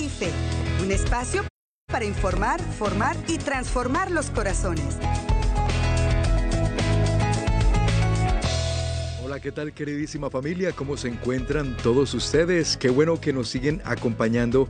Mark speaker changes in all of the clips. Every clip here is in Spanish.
Speaker 1: Y fe. Un espacio para informar, formar y transformar los corazones.
Speaker 2: Hola, ¿qué tal queridísima familia? ¿Cómo se encuentran todos ustedes? Qué bueno que nos siguen acompañando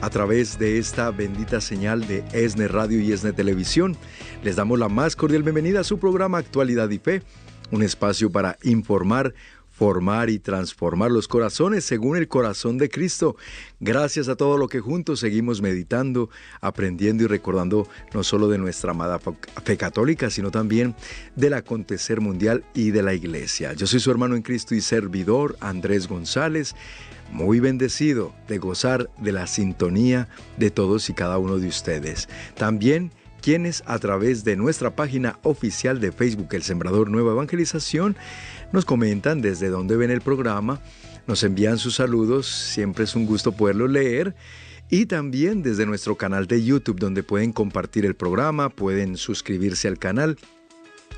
Speaker 2: a través de esta bendita señal de ESNE Radio y ESNE Televisión. Les damos la más cordial bienvenida a su programa Actualidad y Fe, un espacio para informar, formar y transformar los corazones según el corazón de Cristo. Gracias a todo lo que juntos seguimos meditando, aprendiendo y recordando no solo de nuestra amada fe católica, sino también del acontecer mundial y de la iglesia. Yo soy su hermano en Cristo y servidor, Andrés González, muy bendecido de gozar de la sintonía de todos y cada uno de ustedes. También quienes a través de nuestra página oficial de Facebook El Sembrador Nueva Evangelización nos comentan desde dónde ven el programa, nos envían sus saludos, siempre es un gusto poderlo leer. Y también desde nuestro canal de YouTube donde pueden compartir el programa, pueden suscribirse al canal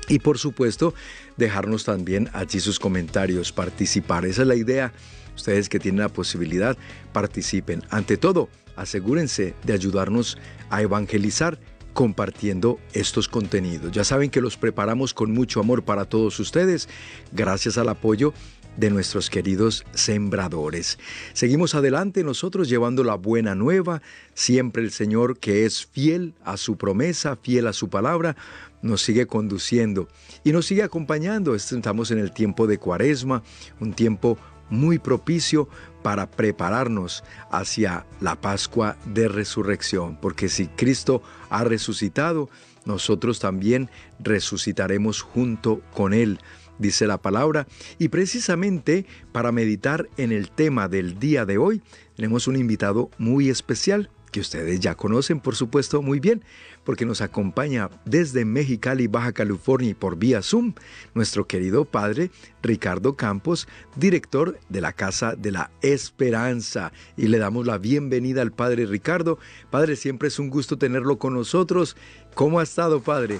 Speaker 2: y por supuesto dejarnos también allí sus comentarios, participar. Esa es la idea. Ustedes que tienen la posibilidad, participen. Ante todo, asegúrense de ayudarnos a evangelizar compartiendo estos contenidos. Ya saben que los preparamos con mucho amor para todos ustedes, gracias al apoyo de nuestros queridos sembradores. Seguimos adelante nosotros llevando la buena nueva, siempre el Señor que es fiel a su promesa, fiel a su palabra, nos sigue conduciendo y nos sigue acompañando. Estamos en el tiempo de cuaresma, un tiempo muy propicio para prepararnos hacia la Pascua de Resurrección, porque si Cristo ha resucitado, nosotros también resucitaremos junto con Él, dice la palabra, y precisamente para meditar en el tema del día de hoy, tenemos un invitado muy especial que ustedes ya conocen, por supuesto, muy bien, porque nos acompaña desde Mexicali, Baja California y por vía Zoom, nuestro querido padre Ricardo Campos, director de la Casa de la Esperanza. Y le damos la bienvenida al padre Ricardo. Padre, siempre es un gusto tenerlo con nosotros. ¿Cómo ha estado, padre?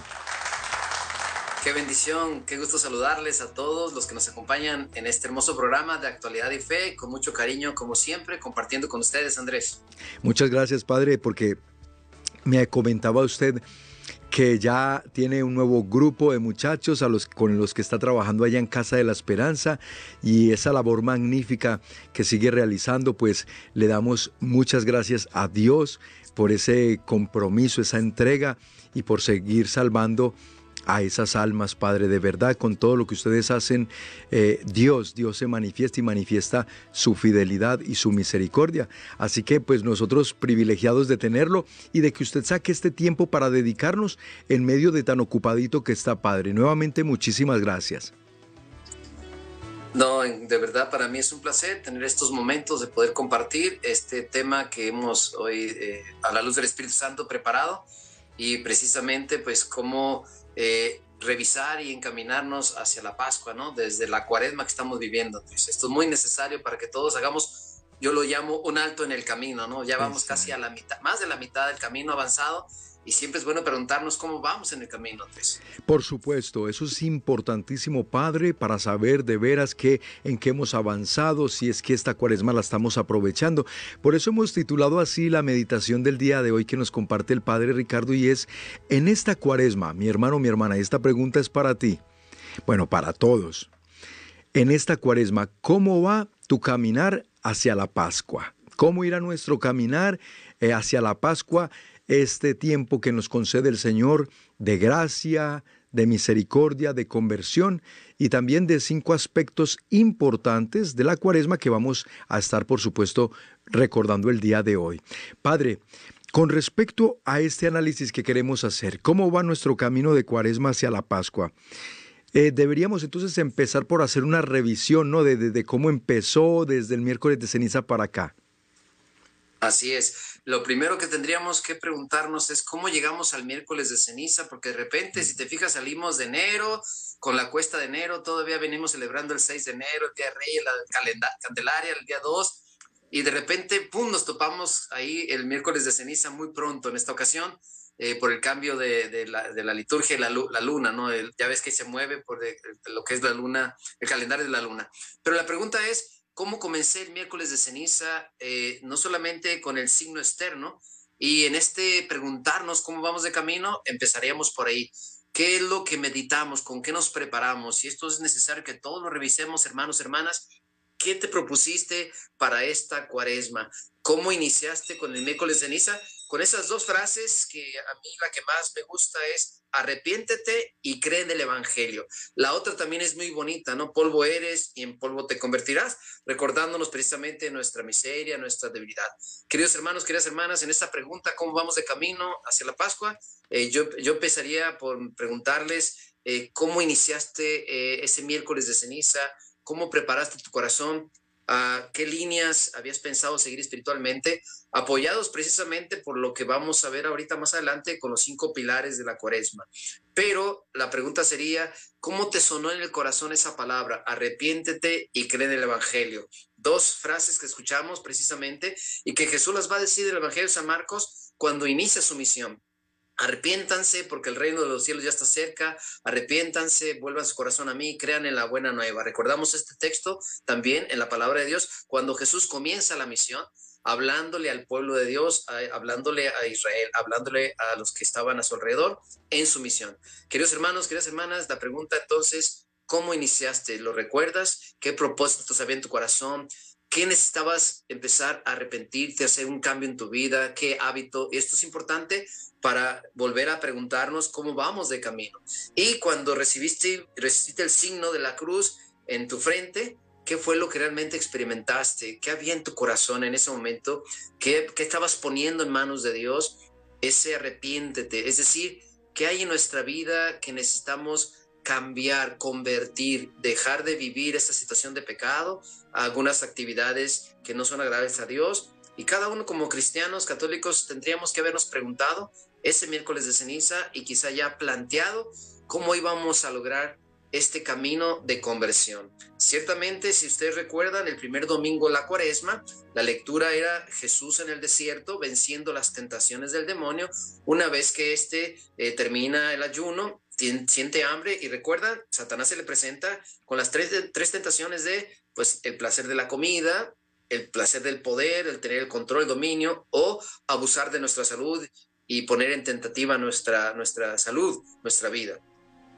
Speaker 3: Qué bendición, qué gusto saludarles a todos los que nos acompañan en este hermoso programa de actualidad y fe, con mucho cariño, como siempre, compartiendo con ustedes, Andrés.
Speaker 2: Muchas gracias, Padre, porque me comentaba usted que ya tiene un nuevo grupo de muchachos con los que está trabajando allá en Casa de la Esperanza y esa labor magnífica que sigue realizando, pues le damos muchas gracias a Dios por ese compromiso, esa entrega y por seguir salvando a esas almas, Padre, de verdad, con todo lo que ustedes hacen, eh, Dios, Dios se manifiesta y manifiesta su fidelidad y su misericordia. Así que pues nosotros privilegiados de tenerlo y de que usted saque este tiempo para dedicarnos en medio de tan ocupadito que está, Padre. Nuevamente, muchísimas gracias.
Speaker 3: No, de verdad para mí es un placer tener estos momentos de poder compartir este tema que hemos hoy eh, a la luz del Espíritu Santo preparado y precisamente pues cómo eh, revisar y encaminarnos hacia la Pascua, ¿no? Desde la cuaresma que estamos viviendo. esto es muy necesario para que todos hagamos, yo lo llamo un alto en el camino, ¿no? Ya vamos casi a la mitad, más de la mitad del camino avanzado y siempre es bueno preguntarnos cómo vamos en el camino,
Speaker 2: Por supuesto, eso es importantísimo, Padre, para saber de veras que, en qué hemos avanzado, si es que esta cuaresma la estamos aprovechando. Por eso hemos titulado así la meditación del día de hoy que nos comparte el Padre Ricardo y es, en esta cuaresma, mi hermano, mi hermana, esta pregunta es para ti, bueno, para todos. En esta cuaresma, ¿cómo va tu caminar hacia la Pascua? ¿Cómo irá nuestro caminar eh, hacia la Pascua este tiempo que nos concede el Señor de gracia, de misericordia, de conversión y también de cinco aspectos importantes de la cuaresma que vamos a estar, por supuesto, recordando el día de hoy. Padre, con respecto a este análisis que queremos hacer, ¿cómo va nuestro camino de cuaresma hacia la Pascua? Eh, deberíamos entonces empezar por hacer una revisión ¿no? de, de cómo empezó desde el miércoles de ceniza para acá.
Speaker 3: Así es. Lo primero que tendríamos que preguntarnos es cómo llegamos al miércoles de ceniza, porque de repente, si te fijas, salimos de enero, con la cuesta de enero, todavía venimos celebrando el 6 de enero, el Día de Reyes, la Candelaria, el día 2, y de repente, pum, nos topamos ahí el miércoles de ceniza muy pronto en esta ocasión. Eh, por el cambio de, la, liturgia y la, luna, ¿no? ya ves que se mueve por lo que es la luna, el calendario de la luna. Pero la pregunta es, cómo comencé el miércoles de ceniza, eh, no solamente con el signo externo, y en este preguntarnos cómo vamos de camino, empezaríamos por ahí. ¿Qué es lo que meditamos? ¿Con qué nos preparamos? Y esto es necesario que todos lo revisemos, hermanos, hermanas. ¿Qué te propusiste para esta cuaresma? ¿Cómo iniciaste con el miércoles de ceniza? Con esas dos frases que a mí la que más me gusta es arrepiéntete y cree en el Evangelio. La otra también es muy bonita, ¿no? Polvo eres y en polvo te convertirás, recordándonos precisamente nuestra miseria, nuestra debilidad. Queridos hermanos, queridas hermanas, en esta pregunta, ¿cómo vamos de camino hacia la Pascua? Eh, yo, yo empezaría por preguntarles eh, cómo iniciaste eh, ese miércoles de ceniza, cómo preparaste tu corazón a qué líneas habías pensado seguir espiritualmente, apoyados precisamente por lo que vamos a ver ahorita más adelante con los cinco pilares de la cuaresma. Pero la pregunta sería, ¿cómo te sonó en el corazón esa palabra? Arrepiéntete y cree en el Evangelio. Dos frases que escuchamos precisamente y que Jesús las va a decir en el Evangelio de San Marcos cuando inicia su misión. Arrepiéntanse porque el reino de los cielos ya está cerca. Arrepiéntanse, vuelvan su corazón a mí, crean en la buena nueva. Recordamos este texto también en la palabra de Dios cuando Jesús comienza la misión, hablándole al pueblo de Dios, hablándole a Israel, hablándole a los que estaban a su alrededor en su misión. Queridos hermanos, queridas hermanas, la pregunta entonces, ¿cómo iniciaste? ¿Lo recuerdas? ¿Qué propósitos había en tu corazón? ¿Qué necesitabas empezar a arrepentirte, hacer un cambio en tu vida? ¿Qué hábito? Esto es importante para volver a preguntarnos cómo vamos de camino. Y cuando recibiste, recibiste el signo de la cruz en tu frente, ¿qué fue lo que realmente experimentaste? ¿Qué había en tu corazón en ese momento? ¿Qué, qué estabas poniendo en manos de Dios? Ese arrepiéntete. Es decir, ¿qué hay en nuestra vida que necesitamos cambiar, convertir, dejar de vivir esta situación de pecado, algunas actividades que no son agradables a Dios? Y cada uno como cristianos católicos tendríamos que habernos preguntado ese miércoles de ceniza y quizá ya planteado cómo íbamos a lograr este camino de conversión. Ciertamente, si ustedes recuerdan, el primer domingo de la cuaresma, la lectura era Jesús en el desierto venciendo las tentaciones del demonio. Una vez que éste eh, termina el ayuno, siente hambre y recuerda, Satanás se le presenta con las tres, tres tentaciones de, pues, el placer de la comida, el placer del poder, el tener el control, el dominio o abusar de nuestra salud y poner en tentativa nuestra, nuestra salud, nuestra vida.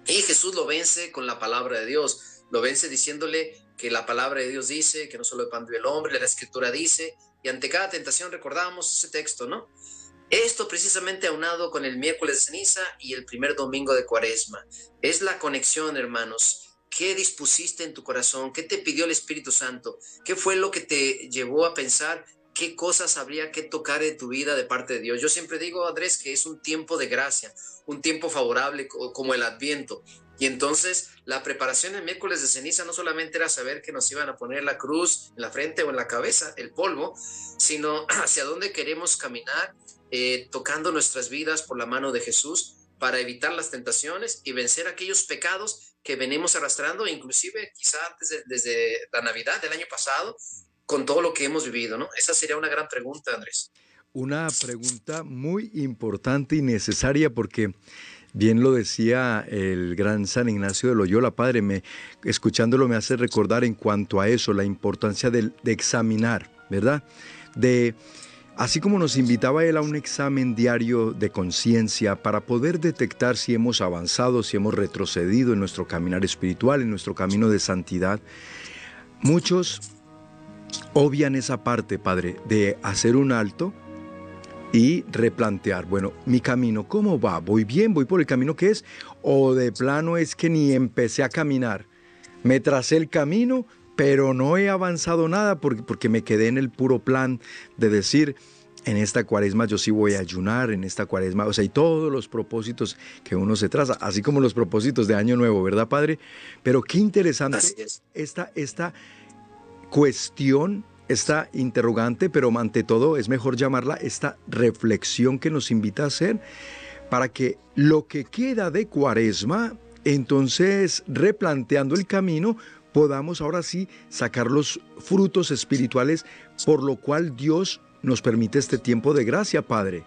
Speaker 3: Y Jesús lo vence con la palabra de Dios, lo vence diciéndole que la palabra de Dios dice, que no solo el pan del hombre, la escritura dice, y ante cada tentación recordamos ese texto, ¿no? Esto precisamente aunado con el miércoles de ceniza y el primer domingo de cuaresma. Es la conexión, hermanos. ¿Qué dispusiste en tu corazón? ¿Qué te pidió el Espíritu Santo? ¿Qué fue lo que te llevó a pensar qué cosas habría que tocar en tu vida de parte de Dios. Yo siempre digo, Andrés, que es un tiempo de gracia, un tiempo favorable como el Adviento. Y entonces la preparación el miércoles de ceniza no solamente era saber que nos iban a poner la cruz en la frente o en la cabeza, el polvo, sino hacia dónde queremos caminar, eh, tocando nuestras vidas por la mano de Jesús para evitar las tentaciones y vencer aquellos pecados que venimos arrastrando, inclusive quizá desde, desde la Navidad del año pasado, con todo lo que hemos vivido, ¿no? Esa sería una gran pregunta, Andrés.
Speaker 2: Una pregunta muy importante y necesaria porque bien lo decía el gran San Ignacio de Loyola, padre, me, escuchándolo me hace recordar en cuanto a eso, la importancia de, examinar, ¿verdad? De, así como nos invitaba él a un examen diario de conciencia para poder detectar si hemos avanzado, si hemos retrocedido en nuestro caminar espiritual, en nuestro camino de santidad, muchos obvian esa parte, Padre, de hacer un alto y replantear, bueno, mi camino, ¿cómo va? ¿Voy bien? ¿Voy por el camino que es? ¿O de plano es que ni empecé a caminar? Me tracé el camino, pero no he avanzado nada porque, porque me quedé en el puro plan de decir, en esta cuaresma yo sí voy a ayunar, en esta cuaresma, o sea, y todos los propósitos que uno se traza, así como los propósitos de Año Nuevo, ¿verdad, Padre? Pero qué interesante esta, esta cuestión, esta interrogante, pero ante todo es mejor llamarla esta reflexión que nos invita a hacer para que lo que queda de cuaresma, entonces replanteando el camino, podamos ahora sí sacar los frutos espirituales por lo cual Dios nos permite este tiempo de gracia, Padre.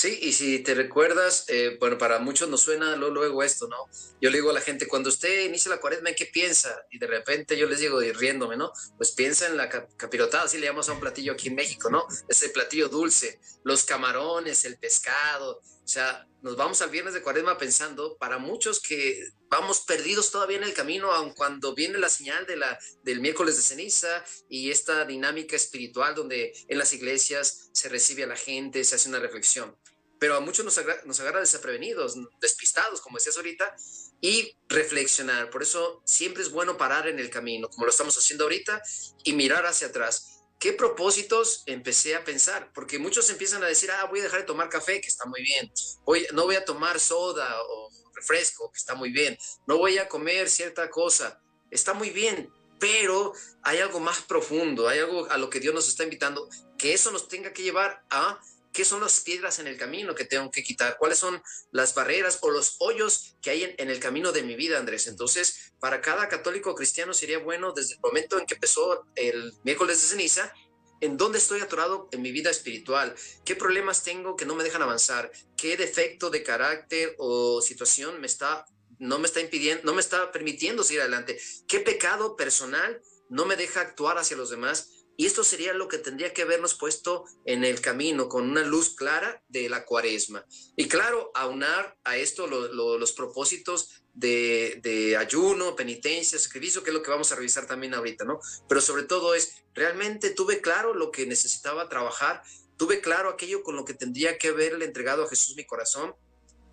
Speaker 3: Sí, y si te recuerdas, eh, bueno, para muchos nos suena luego esto, ¿no? Yo le digo a la gente, cuando usted inicia la cuaresma, ¿en qué piensa? Y de repente yo les digo, y riéndome, ¿no? Pues piensa en la capirotada, así le llamamos a un platillo aquí en México, ¿no? Ese platillo dulce, los camarones, el pescado, o sea, nos vamos al viernes de cuaresma pensando, para muchos que vamos perdidos todavía en el camino, aun cuando viene la señal de la, del miércoles de ceniza y esta dinámica espiritual donde en las iglesias se recibe a la gente, se hace una reflexión. Pero a muchos nos, agarra, nos agarra desaprevenidos, despistados, como decías ahorita, y reflexionar. Por eso siempre es bueno parar en el camino, como lo estamos haciendo ahorita, y mirar hacia atrás. ¿Qué propósitos empecé a pensar? Porque muchos empiezan a decir, ah, voy a dejar de tomar café, que está muy bien. Voy, no voy a tomar soda o refresco, que está muy bien. No voy a comer cierta cosa, está muy bien. Pero hay algo más profundo, hay algo a lo que Dios nos está invitando, que eso nos tenga que llevar a qué son las piedras en el camino que tengo que quitar, cuáles son las barreras o los hoyos que hay en, el camino de mi vida, Andrés. Entonces, para cada católico cristiano sería bueno desde el momento en que empezó el miércoles de ceniza, en dónde estoy atorado en mi vida espiritual, qué problemas tengo que no me dejan avanzar, qué defecto de carácter o situación me está no me está impidiendo, no me está permitiendo seguir adelante, qué pecado personal no me deja actuar hacia los demás y esto sería lo que tendría que habernos puesto en el camino con una luz clara de la cuaresma. Y claro, aunar a esto los propósitos de, ayuno, penitencia, sacrificio, que es lo que vamos a revisar también ahorita, ¿no? Pero sobre todo es, realmente tuve claro lo que necesitaba trabajar, tuve claro aquello con lo que tendría que haberle entregado a Jesús mi corazón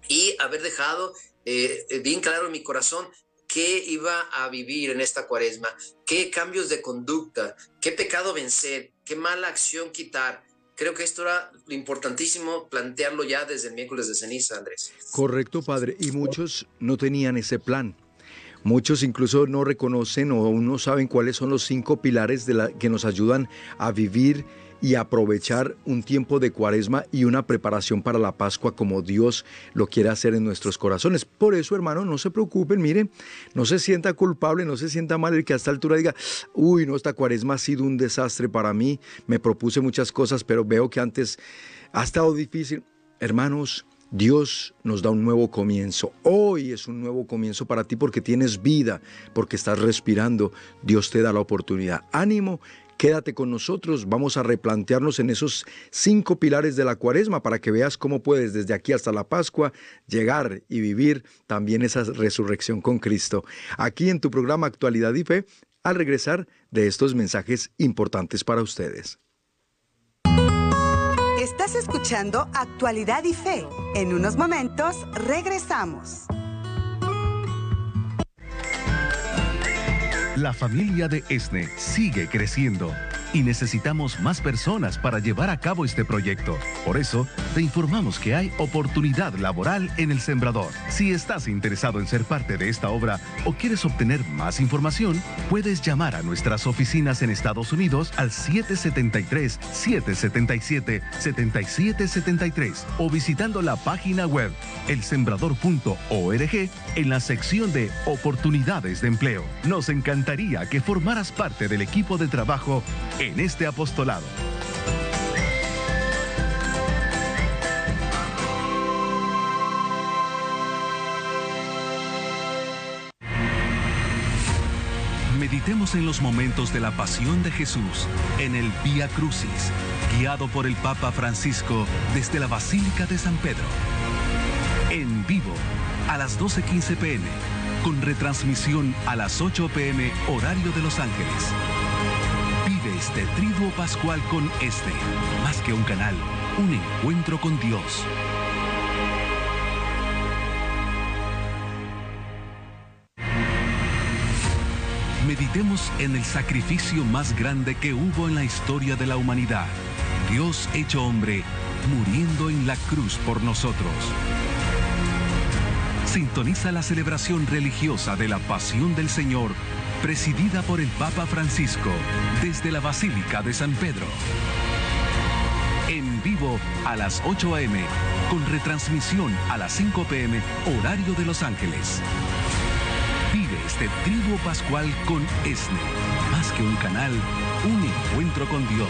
Speaker 3: y haber dejado eh, bien claro en mi corazón qué iba a vivir en esta cuaresma, qué cambios de conducta, qué pecado vencer, qué mala acción quitar. Creo que esto era importantísimo plantearlo ya desde el miércoles de ceniza, Andrés.
Speaker 2: Correcto, padre. Y muchos no tenían ese plan. Muchos incluso no reconocen o aún no saben cuáles son los cinco pilares de la, que nos ayudan a vivir y aprovechar un tiempo de cuaresma y una preparación para la Pascua como Dios lo quiere hacer en nuestros corazones. Por eso, hermano, no se preocupen, miren, no se sienta culpable, no se sienta mal el que a esta altura diga, uy, no, esta cuaresma ha sido un desastre para mí, me propuse muchas cosas, pero veo que antes ha estado difícil. Hermanos, Dios nos da un nuevo comienzo. Hoy es un nuevo comienzo para ti porque tienes vida, porque estás respirando. Dios te da la oportunidad. Ánimo Quédate con nosotros, vamos a replantearnos en esos cinco pilares de la cuaresma para que veas cómo puedes desde aquí hasta la Pascua llegar y vivir también esa resurrección con Cristo. Aquí en tu programa Actualidad y Fe, al regresar de estos mensajes importantes para ustedes.
Speaker 1: Estás escuchando Actualidad y Fe. En unos momentos regresamos.
Speaker 4: La familia de ESNE sigue creciendo y necesitamos más personas para llevar a cabo este proyecto. Por eso, te informamos que hay oportunidad laboral en El Sembrador. Si estás interesado en ser parte de esta obra o quieres obtener más información, puedes llamar a nuestras oficinas en Estados Unidos al 773-777-7773 o visitando la página web elsembrador.org en la sección de oportunidades de empleo. Nos encantaría que formaras parte del equipo de trabajo este apostolado. Meditemos en los momentos de la pasión de Jesús en el Vía Crucis, guiado por el Papa Francisco desde la Basílica de San Pedro. En vivo, a las 12.15 pm, con retransmisión a las 8 pm, horario de Los Ángeles este Triduo Pascual con este, más que un canal, un encuentro con Dios. Meditemos en el sacrificio más grande que hubo en la historia de la humanidad. Dios hecho hombre, muriendo en la cruz por nosotros. Sintoniza la celebración religiosa de la Pasión del Señor presidida por el Papa Francisco desde la Basílica de San Pedro. En vivo a las 8 a.m., con retransmisión a las 5 p.m., horario de Los Ángeles. Vive este triduo pascual con ESNE, más que un canal, un encuentro con Dios.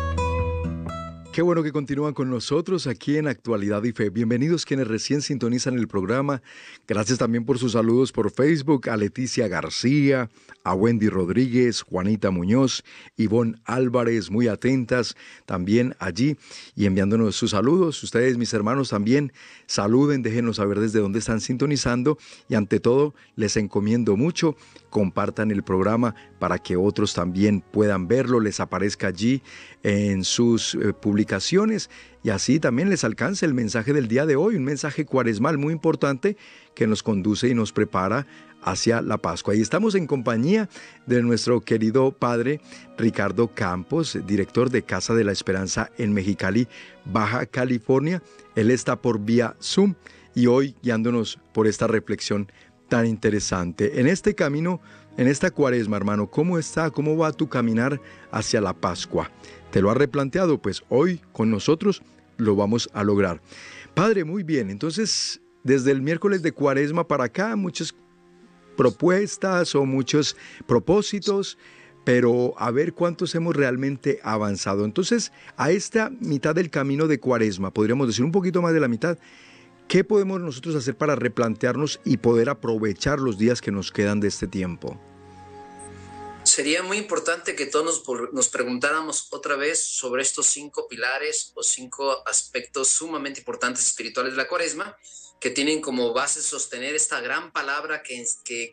Speaker 2: Qué bueno que continúan con nosotros aquí en Actualidad y Fe. Bienvenidos quienes recién sintonizan el programa. Gracias también por sus saludos por Facebook a Leticia García, a Wendy Rodríguez, Juanita Muñoz, Ivonne Álvarez, muy atentas también allí y enviándonos sus saludos. Ustedes, mis hermanos, también saluden, déjenos saber desde dónde están sintonizando y ante todo les encomiendo mucho, compartan el programa para que otros también puedan verlo, les aparezca allí en sus eh, y así también les alcance el mensaje del día de hoy, un mensaje cuaresmal muy importante que nos conduce y nos prepara hacia la Pascua. Y estamos en compañía de nuestro querido padre Ricardo Campos, director de Casa de la Esperanza en Mexicali, Baja California. Él está por vía Zoom y hoy guiándonos por esta reflexión tan interesante. En este camino, en esta cuaresma, hermano, ¿cómo está, cómo va tu caminar hacia la Pascua? ¿Te lo has replanteado? Pues hoy con nosotros lo vamos a lograr. Padre, muy bien. Entonces, desde el miércoles de cuaresma para acá, muchas propuestas o muchos propósitos, pero a ver cuántos hemos realmente avanzado. Entonces, a esta mitad del camino de cuaresma, podríamos decir un poquito más de la mitad, ¿qué podemos nosotros hacer para replantearnos y poder aprovechar los días que nos quedan de este tiempo?
Speaker 3: Sería muy importante que todos nos, preguntáramos otra vez sobre estos cinco pilares o cinco aspectos sumamente importantes espirituales de la cuaresma que tienen como base sostener esta gran palabra que,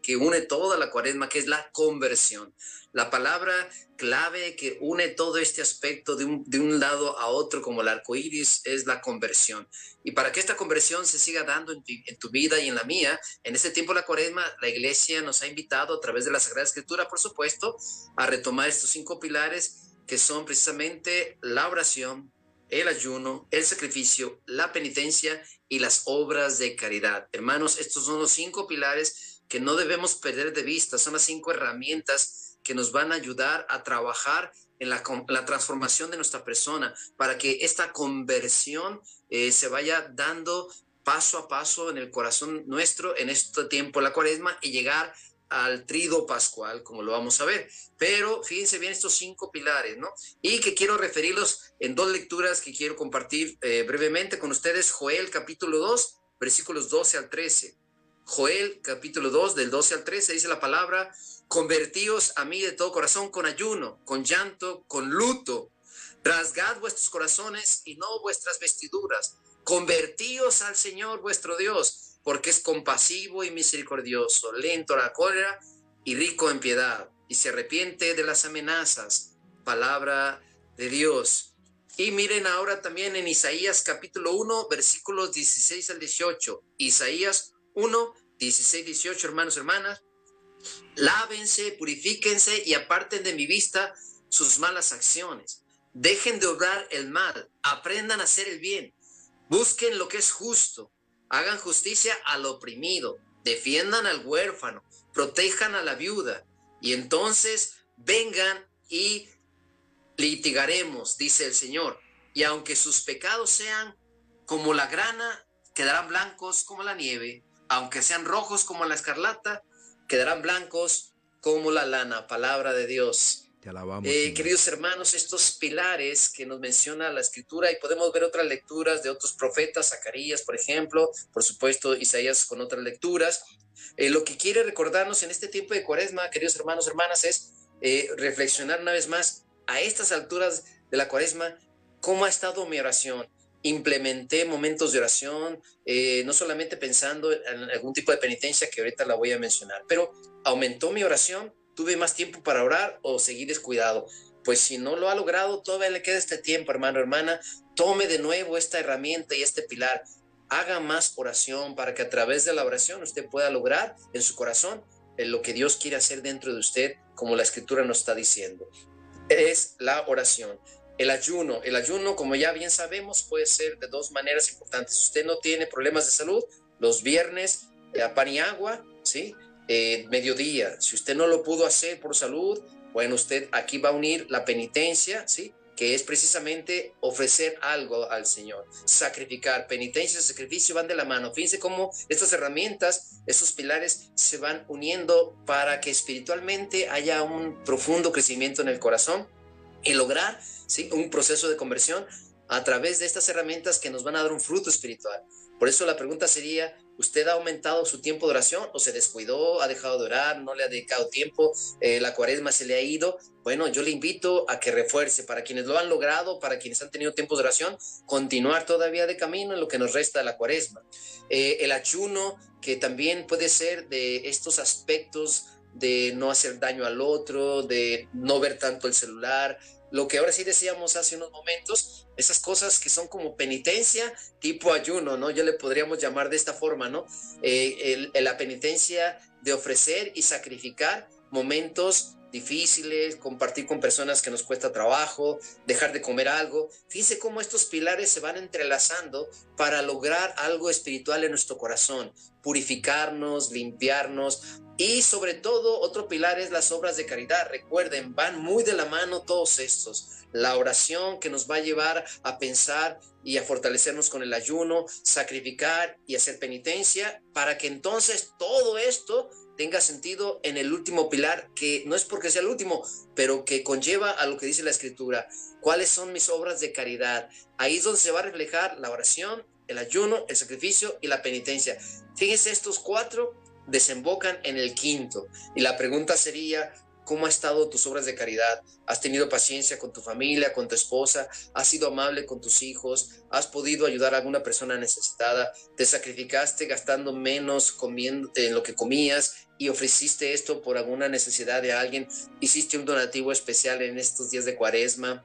Speaker 3: que, une toda la cuaresma, que es la conversión. La palabra clave que une todo este aspecto de un, de un lado a otro, como el arco iris, es la conversión. Y para que esta conversión se siga dando en tu, en tu vida y en la mía, en este tiempo la cuaresma, la iglesia nos ha invitado a través de la Sagrada Escritura, por supuesto, a retomar estos cinco pilares que son precisamente la oración, el ayuno, el sacrificio, la penitencia y las obras de caridad. Hermanos, estos son los cinco pilares que no debemos perder de vista, son las cinco herramientas que nos van a ayudar a trabajar en la, transformación de nuestra persona, para que esta conversión eh, se vaya dando paso a paso en el corazón nuestro en este tiempo, la cuaresma, y llegar al trido pascual, como lo vamos a ver. Pero fíjense bien estos cinco pilares, ¿no? Y que quiero referirlos en dos lecturas que quiero compartir eh, brevemente con ustedes. Joel capítulo 2, versículos 12 al 13. Joel capítulo 2, del 12 al 13, dice la palabra, convertíos a mí de todo corazón con ayuno, con llanto, con luto. Rasgad vuestros corazones y no vuestras vestiduras. Convertíos al Señor vuestro Dios porque es compasivo y misericordioso, lento a la cólera y rico en piedad, y se arrepiente de las amenazas. Palabra de Dios. Y miren ahora también en Isaías capítulo 1, versículos 16 al 18. Isaías 1, 16, 18, hermanos, hermanas. Lávense, purifíquense y aparten de mi vista sus malas acciones. Dejen de obrar el mal, aprendan a hacer el bien, busquen lo que es justo hagan justicia al oprimido, defiendan al huérfano, protejan a la viuda, y entonces vengan y litigaremos, dice el Señor. Y aunque sus pecados sean como la grana, quedarán blancos como la nieve, aunque sean rojos como la escarlata, quedarán blancos como la lana. Palabra de Dios. Eh, queridos hermanos, estos pilares que nos menciona la escritura y podemos ver otras lecturas de otros profetas, Zacarías, por ejemplo, por supuesto, Isaías con otras lecturas. Eh, lo que quiere recordarnos en este tiempo de cuaresma, queridos hermanos, hermanas, es eh, reflexionar una vez más a estas alturas de la cuaresma, cómo ha estado mi oración. Implementé momentos de oración, no solamente pensando en algún tipo de penitencia que ahorita la voy a mencionar, pero aumentó mi oración tuve más tiempo para orar o seguir descuidado. Pues si no lo ha logrado, todavía le queda este tiempo, hermano, hermana. Tome de nuevo esta herramienta y este pilar. Haga más oración para que a través de la oración usted pueda lograr en su corazón lo que Dios quiere hacer dentro de usted, como la escritura nos está diciendo. Es la oración. El ayuno, el ayuno, como ya bien sabemos, puede ser de dos maneras importantes. Si usted no tiene problemas de salud, los viernes, a pan y agua, ¿sí? Eh, mediodía. Si usted no lo pudo hacer por salud, bueno, usted aquí va a unir la penitencia, ¿sí? que es precisamente ofrecer algo al Señor, sacrificar, penitencia sacrificio van de la mano. Fíjense cómo estas herramientas, estos pilares se van uniendo para que espiritualmente haya un profundo crecimiento en el corazón y lograr ¿sí? un proceso de conversión a través de estas herramientas que nos van a dar un fruto espiritual. Por eso la pregunta sería, ¿Usted ha aumentado su tiempo de oración o se descuidó, ha dejado de orar, no le ha dedicado tiempo, eh, la cuaresma se le ha ido? Bueno, yo le invito a que refuerce para quienes lo han logrado, para quienes han tenido tiempo de oración, continuar todavía de camino en lo que nos resta de la cuaresma. Eh, el ayuno, que también puede ser de estos aspectos de no hacer daño al otro, de no ver tanto el celular, lo que ahora sí decíamos hace unos momentos, esas cosas que son como penitencia tipo ayuno, ¿no? Ya le podríamos llamar de esta forma, ¿no? Eh, la penitencia de ofrecer y sacrificar momentos difíciles, compartir con personas que nos cuesta trabajo, dejar de comer algo. Fíjense cómo estos pilares se van entrelazando para lograr algo espiritual en nuestro corazón, purificarnos, limpiarnos, y sobre todo, otro pilar es las obras de caridad. Recuerden, van muy de la mano todos estos. La oración que nos va a llevar a pensar y a fortalecernos con el ayuno, sacrificar y hacer penitencia, para que entonces todo esto tenga sentido en el último pilar, que no es porque sea el último, pero que conlleva a lo que dice la escritura. ¿Cuáles son mis obras de caridad? Ahí es donde se va a reflejar la oración, el ayuno, el sacrificio y la penitencia. Fíjense estos cuatro desembocan en el quinto. Y la pregunta sería, ¿cómo han estado tus obras de caridad? ¿Has tenido paciencia con tu familia, con tu esposa? ¿Has sido amable con tus hijos? ¿Has podido ayudar a alguna persona necesitada? ¿Te sacrificaste gastando menos comiendo en lo que comías y ofreciste esto por alguna necesidad de alguien? ¿Hiciste un donativo especial en estos días de cuaresma?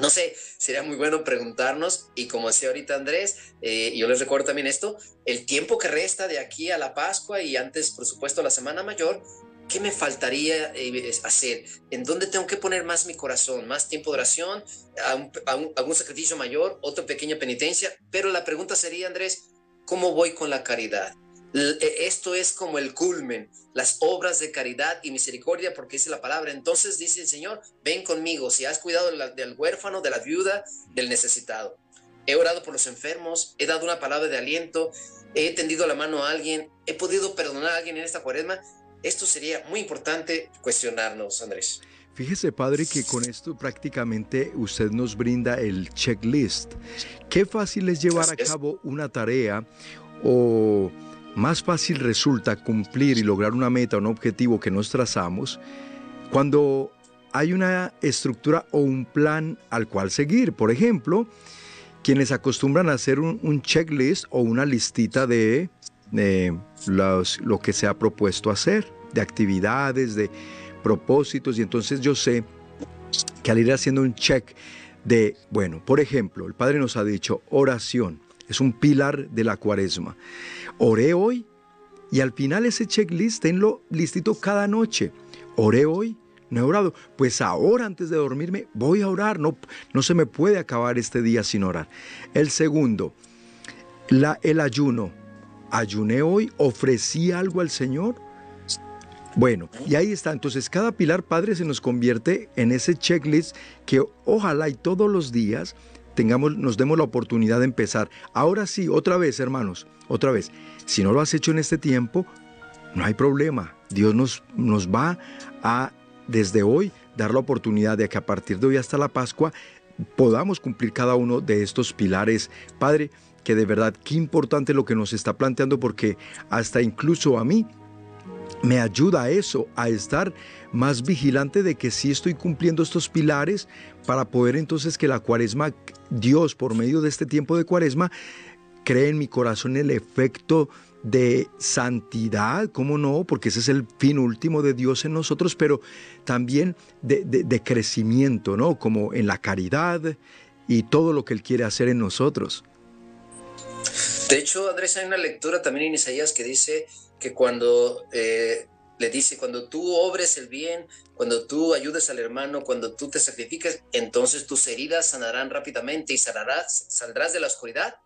Speaker 3: No sé, sería muy bueno preguntarnos y como decía ahorita Andrés, eh, yo les recuerdo también esto, el tiempo que resta de aquí a la Pascua y antes, por supuesto, la Semana Mayor, ¿qué me faltaría eh, hacer? ¿En dónde tengo que poner más mi corazón? ¿Más tiempo de oración? ¿Algún sacrificio mayor? ¿Otra pequeña penitencia? Pero la pregunta sería, Andrés, ¿cómo voy con la caridad? E, esto es como el culmen, las obras de caridad y misericordia, porque dice la palabra. Entonces dice el Señor, ven conmigo, si has cuidado del huérfano, de la viuda, del necesitado. He orado por los enfermos, he dado una palabra de aliento, he tendido la mano a alguien, he podido perdonar a alguien en esta cuaresma. Esto sería muy importante cuestionarnos, Andrés.
Speaker 2: Fíjese, padre, que con esto prácticamente usted nos brinda el checklist. Qué fácil es llevar a cabo una tarea o más fácil resulta cumplir y lograr una meta, un objetivo que nos trazamos, cuando hay una estructura o un plan al cual seguir. Por ejemplo, quienes acostumbran a hacer un, checklist o una listita de, lo que se ha propuesto hacer, de actividades, de propósitos, y entonces yo sé que al ir haciendo un check de, bueno, por ejemplo, el Padre nos ha dicho oración, es un pilar de la cuaresma. Oré hoy y al final ese checklist tenlo listito cada noche. Oré hoy, no he orado. Pues ahora antes de dormirme voy a orar. No, no se me puede acabar este día sin orar. El segundo, la, el ayuno. Ayuné hoy, ofrecí algo al Señor. Bueno, y ahí está. Entonces, cada pilar, Padre, se nos convierte en ese checklist que ojalá y todos los días tengamos, nos demos la oportunidad de empezar. Ahora sí, otra vez, hermanos, otra vez. Si no lo has hecho en este tiempo, no hay problema. Dios nos, nos va a, desde hoy, dar la oportunidad de que a partir de hoy hasta la Pascua podamos cumplir cada uno de estos pilares. Padre, que de verdad, qué importante lo que nos está planteando, porque hasta incluso a mí me ayuda a eso, a estar más vigilante de que sí estoy cumpliendo estos pilares para poder entonces que la cuaresma, Dios por medio de este tiempo de cuaresma, cree en mi corazón el efecto de santidad, ¿cómo no? Porque ese es el fin último de Dios en nosotros, pero también de, de crecimiento, ¿no? Como en la caridad y todo lo que Él quiere hacer en nosotros.
Speaker 3: De hecho, Andrés, hay una lectura también en Isaías que dice que cuando eh, le dice, cuando tú obres el bien, cuando tú ayudes al hermano, cuando tú te sacrifiques, entonces tus heridas sanarán rápidamente y saldrás, saldrás de la oscuridad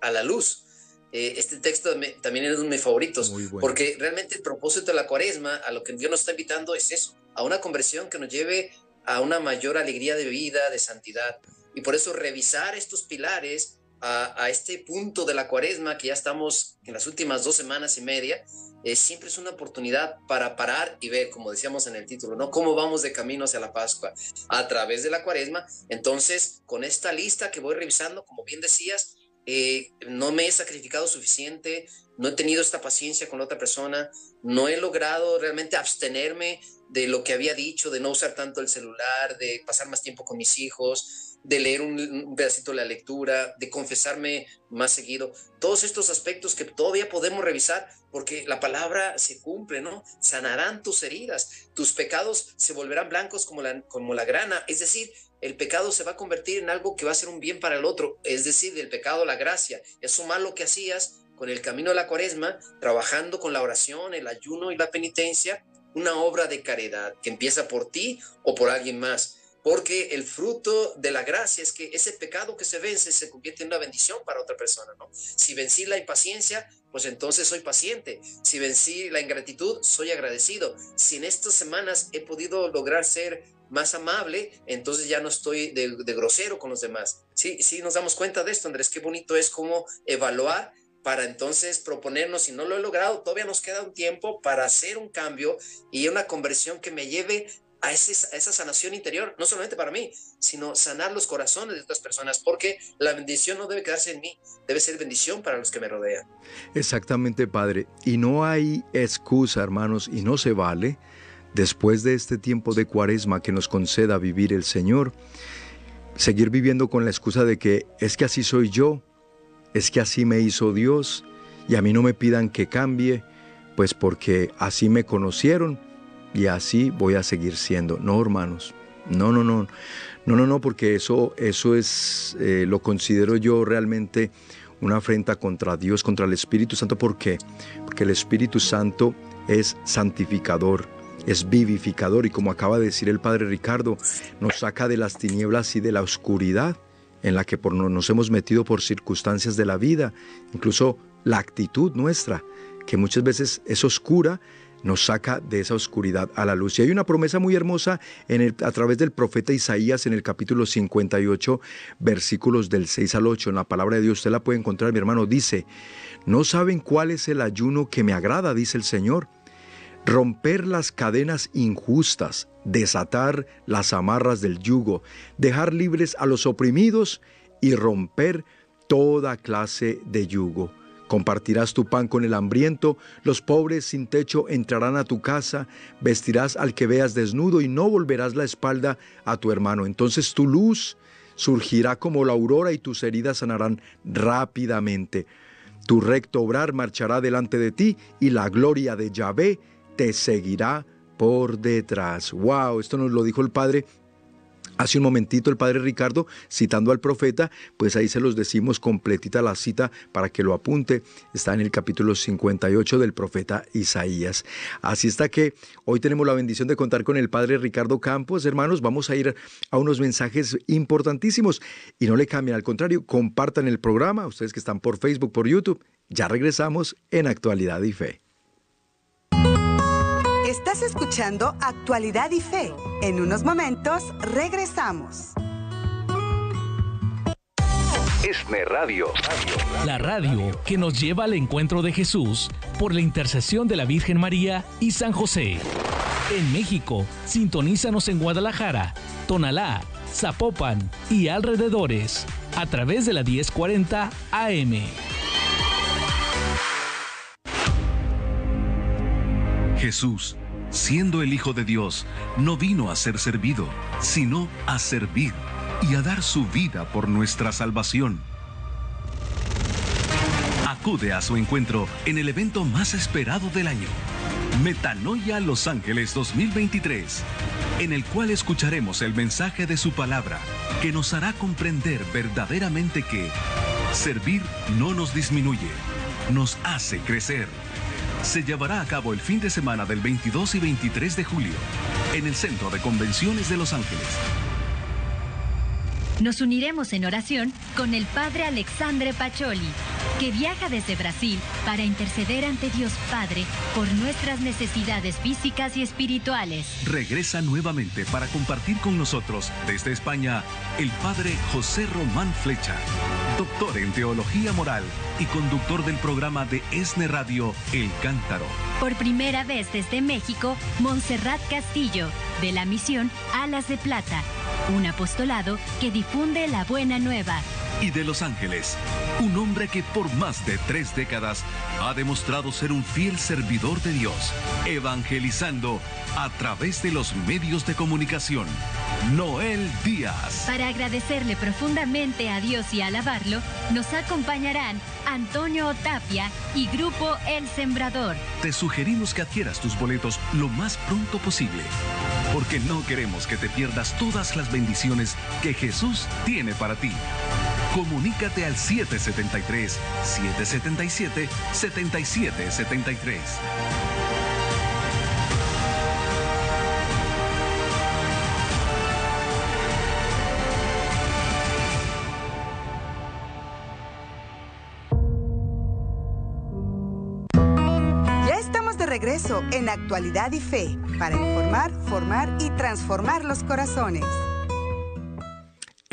Speaker 3: a la luz. Eh, este texto también es uno de mis favoritos, porque realmente el propósito de la cuaresma, a lo que Dios nos está invitando es eso, a una conversión que nos lleve a una mayor alegría de vida, de santidad. Y por eso revisar estos pilares a, este punto de la cuaresma, que ya estamos en las últimas dos semanas y media, eh, siempre es una oportunidad para parar y ver, como decíamos en el título, ¿no? Cómo vamos de camino hacia la Pascua a través de la cuaresma. Entonces, con esta lista que voy revisando, como bien decías, eh, no me he sacrificado suficiente, no he tenido esta paciencia con otra persona, no he logrado realmente abstenerme de lo que había dicho, de no usar tanto el celular, de pasar más tiempo con mis hijos, de leer un, pedacito de la lectura, de confesarme más seguido. Todos estos aspectos que todavía podemos revisar porque la palabra se cumple, ¿no? Sanarán tus heridas, tus pecados se volverán blancos como la, como la grana, es decir, el pecado se va a convertir en algo que va a ser un bien para el otro, es decir, del pecado la gracia. Eso malo que hacías con el camino de la cuaresma, trabajando con la oración, el ayuno y la penitencia, una obra de caridad que empieza por ti o por alguien más porque el fruto de la gracia es que ese pecado que se vence se convierte en una bendición para otra persona, ¿no? Si vencí la impaciencia, pues entonces soy paciente. Si vencí la ingratitud, soy agradecido. Si en estas semanas he podido lograr ser más amable, entonces ya no estoy de, grosero con los demás. Sí, sí, nos damos cuenta de esto, Andrés, qué bonito es como evaluar para entonces proponernos, si no lo he logrado, todavía nos queda un tiempo para hacer un cambio y una conversión que me lleve a, esa sanación interior, no solamente para mí, sino sanar los corazones de otras personas, porque la bendición no debe quedarse en mí, debe ser bendición para los que me rodean.
Speaker 2: Exactamente, Padre. Y no hay excusa, hermanos, y no se vale, después de este tiempo de cuaresma que nos conceda vivir el Señor, seguir viviendo con la excusa de que es que así soy yo, es que así me hizo Dios, y a mí no me pidan que cambie, pues porque así me conocieron y así voy a seguir siendo. No, hermanos, no, no, no, no, no, no, porque eso, eso es, eh, lo considero yo realmente una afrenta contra Dios, contra el Espíritu Santo. ¿Por qué? Porque el Espíritu Santo es santificador, es vivificador y como acaba de decir el Padre Ricardo, nos saca de las tinieblas y de la oscuridad en la que por nos hemos metido por circunstancias de la vida, incluso la actitud nuestra, que muchas veces es oscura, nos saca de esa oscuridad a la luz. Y hay una promesa muy hermosa en a través del profeta Isaías en el capítulo 58, versículos del 6 al 8. En la palabra de Dios usted la puede encontrar, mi hermano. Dice, no saben cuál es el ayuno que me agrada, dice el Señor. Romper las cadenas injustas, desatar las amarras del yugo, dejar libres a los oprimidos y romper toda clase de yugo Compartirás tu pan con el hambriento, los pobres sin techo entrarán a tu casa, vestirás al que veas desnudo y no volverás la espalda a tu hermano. Entonces tu luz surgirá como la aurora y tus heridas sanarán rápidamente. Tu recto obrar marchará delante de ti y la gloria de Yahvé te seguirá por detrás. ¡Wow! Esto nos lo dijo el Padre Hace un momentito el padre Ricardo, citando al profeta, pues ahí se los decimos completita la cita para que lo apunte. Está en el capítulo 58 del profeta Isaías. Así está que hoy tenemos la bendición de contar con el padre Ricardo Campos. Hermanos, vamos a ir a unos mensajes importantísimos y no le cambien, al contrario, compartan el programa, ustedes que están por Facebook, por YouTube. Ya regresamos en Actualidad y Fe.
Speaker 1: Estás escuchando Actualidad y Fe. En unos momentos regresamos.
Speaker 4: ESNE Radio. La radio que nos lleva al encuentro de Jesús por la intercesión de la Virgen María y San José. En México, sintonízanos en Guadalajara, Tonalá, Zapopan y alrededores a través de la 1040 AM. Jesús siendo el Hijo de Dios, no vino a ser servido, sino a servir y a dar su vida por nuestra salvación. Acude a su encuentro en el evento más esperado del año, Metanoia Los Ángeles 2023, en el cual escucharemos el mensaje de su palabra que nos hará comprender verdaderamente que servir no nos disminuye, nos hace crecer se llevará a cabo el fin de semana del 22 y 23 de julio en el Centro de Convenciones de Los Ángeles.
Speaker 5: Nos uniremos en oración con el Padre Alexandre Pacholi que viaja desde Brasil para interceder ante Dios Padre por nuestras necesidades físicas y espirituales.
Speaker 4: Regresa nuevamente para compartir con nosotros desde España el Padre José Román Flecha, doctor en teología moral y conductor del programa de ESNE Radio El Cántaro.
Speaker 5: Por primera vez desde México, Montserrat Castillo, de la misión Alas de Plata, un apostolado que difunde la buena nueva
Speaker 4: y de Los Ángeles, un hombre que por más de tres décadas ha demostrado ser un fiel servidor de Dios, evangelizando a través de los medios de comunicación. Noel Díaz.
Speaker 5: Para agradecerle profundamente a Dios y alabarlo, nos acompañarán Antonio Tapia y Grupo El Sembrador.
Speaker 4: Te sugerimos que adquieras tus boletos lo más pronto posible, porque no queremos que te pierdas todas las bendiciones que Jesús tiene para ti. Comunícate al 773-777-7773.
Speaker 1: Ya estamos de regreso en Actualidad y Fe para informar, formar y transformar los corazones.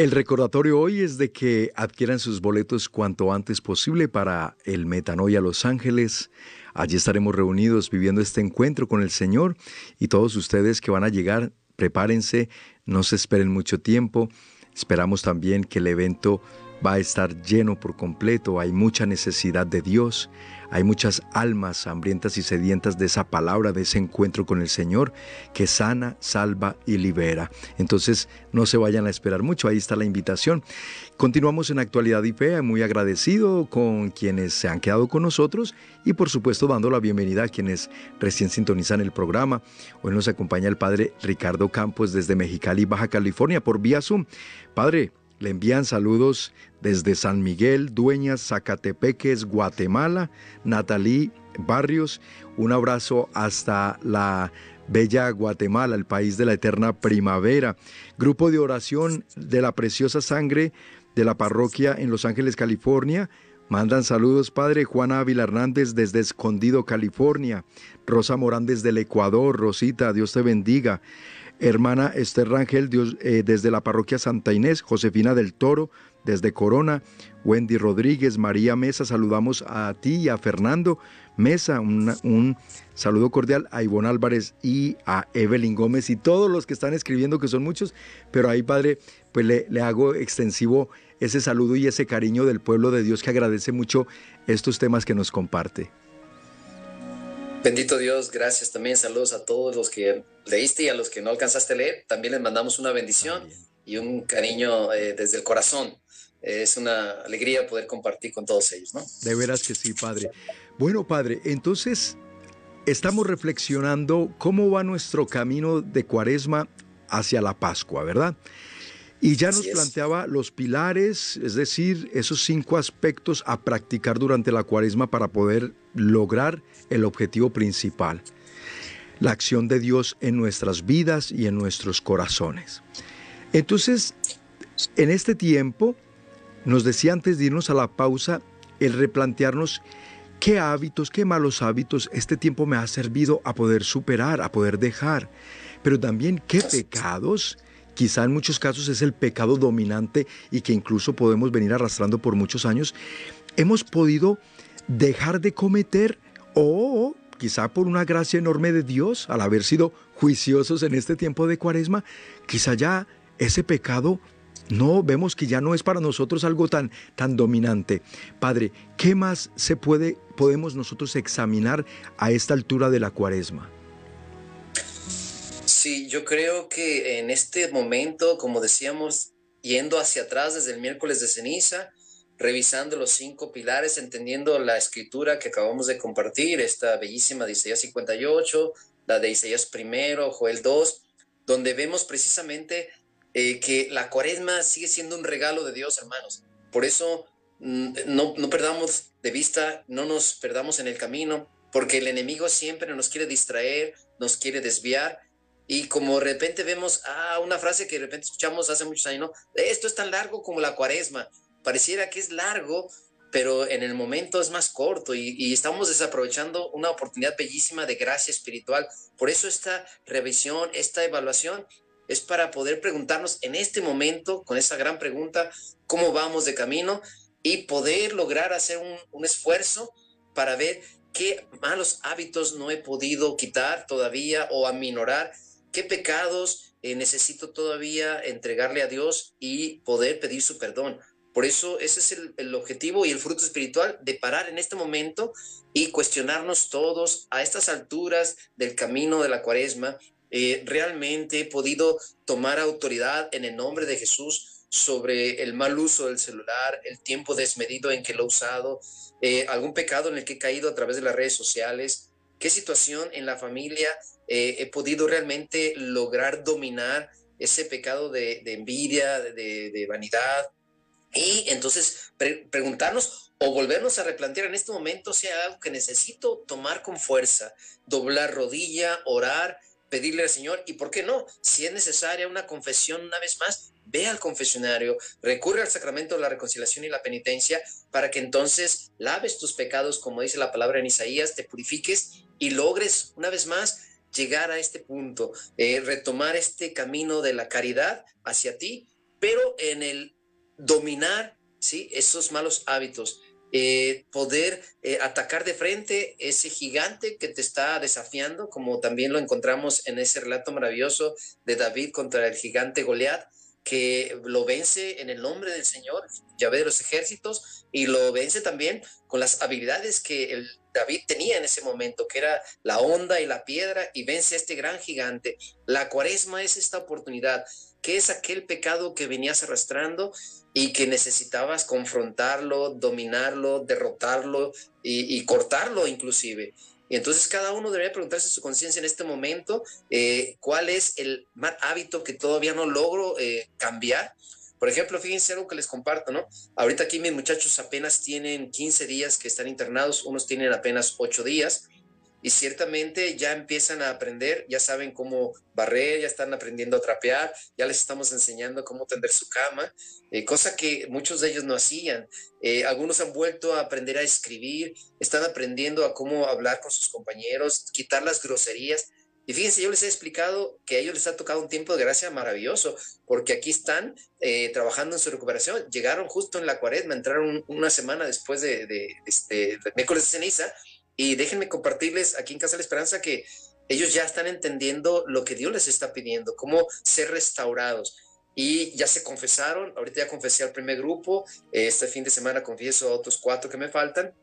Speaker 2: El recordatorio hoy es de que adquieran sus boletos cuanto antes posible para el Metanoia Los Ángeles. Allí estaremos reunidos viviendo este encuentro con el Señor y todos ustedes que van a llegar, prepárense, no se esperen mucho tiempo. Esperamos también que el evento va a estar lleno por completo, hay mucha necesidad de Dios, hay muchas almas hambrientas y sedientas de esa palabra, de ese encuentro con el Señor que sana, salva y libera. Entonces no se vayan a esperar mucho, ahí está la invitación. Continuamos en actualidad fe, muy agradecido con quienes se han quedado con nosotros y por supuesto dando la bienvenida a quienes recién sintonizan el programa. Hoy nos acompaña el padre Ricardo Campos desde Mexicali, Baja California, por vía Zoom. Padre, le envían saludos desde San Miguel, Dueñas, Zacatepeques, Guatemala, Natalí Barrios. Un abrazo hasta la bella Guatemala, el país de la eterna primavera. Grupo de oración de la preciosa sangre de la parroquia en Los Ángeles, California. Mandan saludos, Padre Juana Ávila Hernández desde Escondido, California. Rosa Morán desde el Ecuador. Rosita, Dios te bendiga hermana Esther Rangel Dios, eh, desde la parroquia Santa Inés, Josefina del Toro desde Corona, Wendy Rodríguez, María Mesa, saludamos a ti y a Fernando Mesa, un saludo cordial a Ivonne Álvarez y a Evelyn Gómez y todos los que están escribiendo, que son muchos, pero ahí, Padre, pues le, le hago extensivo ese saludo y ese cariño del pueblo de Dios que agradece mucho estos temas que nos comparte.
Speaker 3: Bendito Dios, gracias también. Saludos a todos los que leíste y a los que no alcanzaste a leer. También les mandamos una bendición y un cariño eh, desde el corazón. Es una alegría poder compartir con todos ellos, ¿no?
Speaker 2: De veras que sí, Padre. Bueno, Padre, entonces estamos reflexionando cómo va nuestro camino de cuaresma hacia la Pascua, ¿verdad? Y ya nos planteaba los pilares, es decir, esos cinco aspectos a practicar durante la cuaresma para poder lograr el objetivo principal, la acción de Dios en nuestras vidas y en nuestros corazones. Entonces, en este tiempo, nos decía antes de irnos a la pausa, el replantearnos qué hábitos, qué malos hábitos este tiempo me ha servido a poder superar, a poder dejar, pero también qué pecados. Quizá en muchos casos es el pecado dominante y que incluso podemos venir arrastrando por muchos años, hemos podido dejar de cometer o quizá por una gracia enorme de Dios, al haber sido juiciosos en este tiempo de cuaresma, quizá ya ese pecado no vemos que ya no es para nosotros algo tan, tan dominante. Padre, ¿qué más se puede, podemos nosotros examinar a esta altura de la cuaresma?
Speaker 3: Sí, yo creo que en este momento, como decíamos, yendo hacia atrás desde el miércoles de ceniza, revisando los cinco pilares, entendiendo la escritura que acabamos de compartir, esta bellísima de Isaías 58, la de Isaías primero, Joel 2, donde vemos precisamente eh, que la cuaresma sigue siendo un regalo de Dios, hermanos. Por eso mm, no, no perdamos de vista, no nos perdamos en el camino, porque el enemigo siempre nos quiere distraer, nos quiere desviar y como de repente vemos, ah, una frase que de repente escuchamos hace muchos años, ¿no? Esto es tan largo como la cuaresma. Pareciera que es largo, pero en el momento es más corto y, estamos desaprovechando una oportunidad bellísima de gracia espiritual. Por eso esta revisión, esta evaluación es para poder preguntarnos en este momento, con esa gran pregunta, cómo vamos de camino y poder lograr hacer un, esfuerzo para ver qué malos hábitos no he podido quitar todavía o aminorar, qué pecados eh, necesito todavía entregarle a Dios y poder pedir su perdón. Por eso ese es el, objetivo y el fruto espiritual de parar en este momento y cuestionarnos todos a estas alturas del camino de la cuaresma. Eh, realmente he podido tomar autoridad en el nombre de Jesús sobre el mal uso del celular, el tiempo desmedido en que lo he usado, eh, algún pecado en el que he caído a través de las redes sociales, qué situación en la familia eh, he podido realmente lograr dominar ese pecado de, envidia, de, vanidad. Y entonces preguntarnos o volvernos a replantear en este momento si algo que necesito tomar con fuerza, doblar rodilla, orar, pedirle al Señor y, ¿por qué no? Si es necesaria una confesión una vez más, ve al confesionario, recurre al sacramento de la reconciliación y la penitencia para que entonces laves tus pecados, como dice la palabra en Isaías, te purifiques y logres una vez más llegar a este punto, eh, retomar este camino de la caridad hacia ti, pero en el dominar ¿sí? esos malos hábitos, eh, poder eh, atacar de frente ese gigante que te está desafiando, como también lo encontramos en ese relato maravilloso de David contra el gigante Goliat, que lo vence en el nombre del Señor, Yahvé de los ejércitos, y lo vence también con las habilidades que David tenía en ese momento, que era la onda y la piedra, y vence a este gran gigante. La cuaresma es esta oportunidad, que es aquel pecado que venías arrastrando y que necesitabas confrontarlo, dominarlo, derrotarlo y, cortarlo inclusive. Y entonces cada uno debería preguntarse su conciencia en este momento, eh, cuál es el mal hábito que todavía no logro eh, cambiar. Por ejemplo, fíjense algo que les comparto, ¿no? Ahorita aquí mis muchachos apenas tienen 15 días que están internados, unos tienen apenas 8 días y ciertamente ya empiezan a aprender, ya saben cómo barrer, ya están aprendiendo a trapear, ya les estamos enseñando cómo tender su cama, eh, cosa que muchos de ellos no hacían. Eh, algunos han vuelto a aprender a escribir, están aprendiendo a cómo hablar con sus compañeros, quitar las groserías. Y fíjense, yo les he explicado que a ellos les ha tocado un tiempo de gracia maravilloso, porque aquí están eh, trabajando en su recuperación. Llegaron justo en la cuaresma, entraron una semana después de, de, este, miércoles de ceniza, y déjenme compartirles aquí en Casa de la Esperanza que ellos ya están entendiendo lo que Dios les está pidiendo, cómo ser restaurados. Y ya se confesaron, ahorita ya confesé al primer grupo, este fin de semana confieso a otros cuatro que me faltan,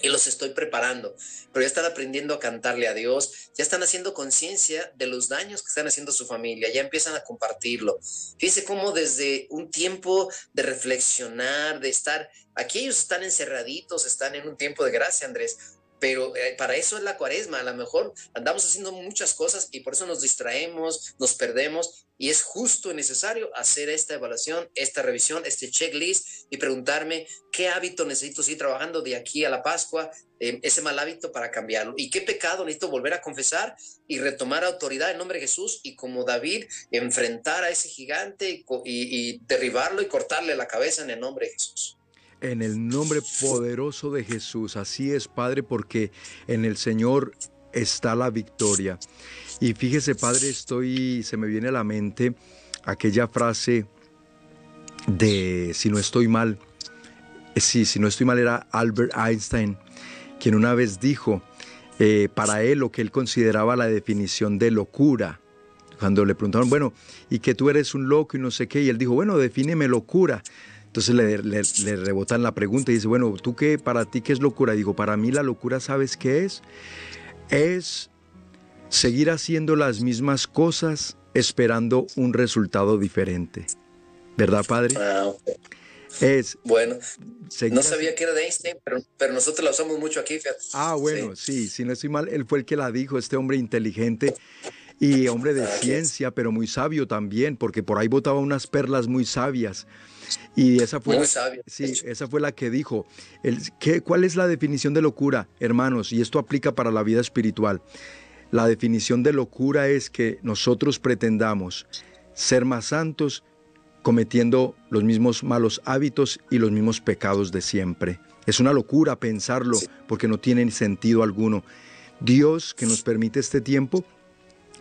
Speaker 3: y los estoy preparando, pero ya están aprendiendo a cantarle a Dios, ya están haciendo conciencia de los daños que están haciendo su familia, ya empiezan a compartirlo. Fíjense cómo desde un tiempo de reflexionar, de estar, aquí ellos están encerraditos, están en un tiempo de gracia, Andrés, pero eh, para eso es la cuaresma, a lo mejor andamos haciendo muchas cosas y por eso nos distraemos, nos perdemos y es justo y necesario hacer esta evaluación, esta revisión, este checklist y preguntarme qué hábito necesito seguir trabajando de aquí a la Pascua, eh, ese mal hábito para cambiarlo y qué pecado necesito volver a confesar y retomar autoridad en nombre de Jesús y como David enfrentar a ese gigante y, y derribarlo y cortarle la cabeza en el nombre de Jesús.
Speaker 2: En el nombre poderoso de Jesús, así es, Padre, porque en el Señor está la victoria. Y fíjese, Padre, estoy, se me viene a la mente aquella frase de, si no estoy mal, sí, si no estoy mal, era Albert Einstein, quien una vez dijo, eh, para él lo que él consideraba la definición de locura, cuando le preguntaron, bueno, y que tú eres un loco y no sé qué, y él dijo, bueno, defíneme locura. Entonces le, rebotan la pregunta y dice, bueno, ¿tú qué, para ti qué es locura? Digo, para mí la locura, ¿sabes qué es? Es seguir haciendo las mismas cosas esperando un resultado diferente. ¿Verdad, padre?
Speaker 3: Ah,
Speaker 2: Es.
Speaker 3: Bueno, no sabía que era de Einstein, pero, nosotros la usamos mucho aquí,
Speaker 2: Ah, bueno, sí. si no estoy mal, él fue el que la dijo, este hombre inteligente y hombre de ciencia, pero muy sabio también, porque por ahí botaba unas perlas muy sabias. Y esa fue, la, sí, esa fue la que dijo, el, ¿qué, ¿cuál es la definición de locura, hermanos? Y esto aplica para la vida espiritual. La definición de locura es que nosotros pretendamos ser más santos cometiendo los mismos malos hábitos y los mismos pecados de siempre. Es una locura pensarlo porque no tiene sentido alguno. Dios que nos permite este tiempo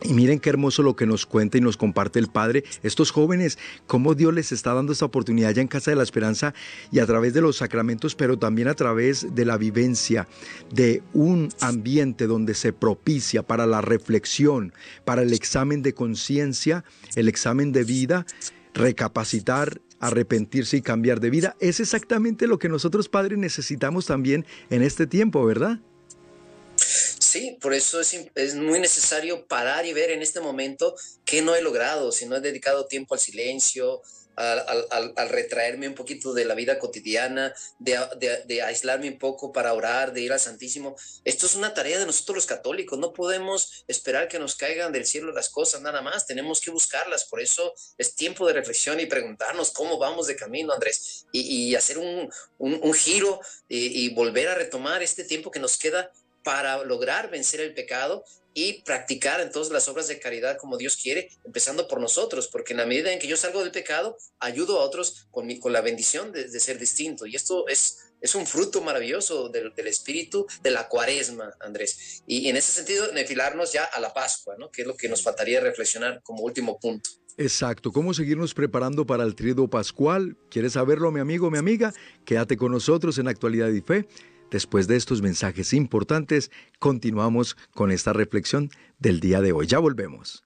Speaker 2: y miren qué hermoso lo que nos cuenta y nos comparte el Padre. Estos jóvenes, cómo Dios les está dando esta oportunidad ya en Casa de la Esperanza y a través de los sacramentos, pero también a través de la vivencia de un ambiente donde se propicia para la reflexión, para el examen de conciencia, el examen de vida, recapacitar arrepentirse y cambiar de vida. Es exactamente lo que nosotros padres necesitamos también en este tiempo, ¿verdad?
Speaker 3: Sí, por eso es, es, muy necesario parar y ver en este momento qué no he logrado, si no he dedicado tiempo al silencio, al, retraerme un poquito de la vida cotidiana, de, aislarme un poco para orar, de ir al Santísimo. Esto es una tarea de nosotros los católicos. No podemos esperar que nos caigan del cielo las cosas nada más. Tenemos que buscarlas. Por eso es tiempo de reflexión y preguntarnos cómo vamos de camino, Andrés, y, hacer un, giro y volver a retomar este tiempo que nos queda para lograr vencer el pecado y practicar entonces las obras de caridad como Dios quiere, empezando por nosotros, porque en la medida en que yo salgo del pecado, ayudo a otros con, mi, con la bendición de, ser distinto. Y esto es, es un fruto maravilloso del, espíritu de la cuaresma, Andrés. Y, en ese sentido, enfilarnos ya a la Pascua, ¿no? que es lo que nos faltaría reflexionar como último punto.
Speaker 2: Exacto, ¿cómo seguirnos preparando para el trido pascual? ¿Quieres saberlo, mi amigo, mi amiga? Quédate con nosotros en Actualidad y Fe. Después de estos mensajes importantes, continuamos con esta reflexión del día de hoy. Ya volvemos.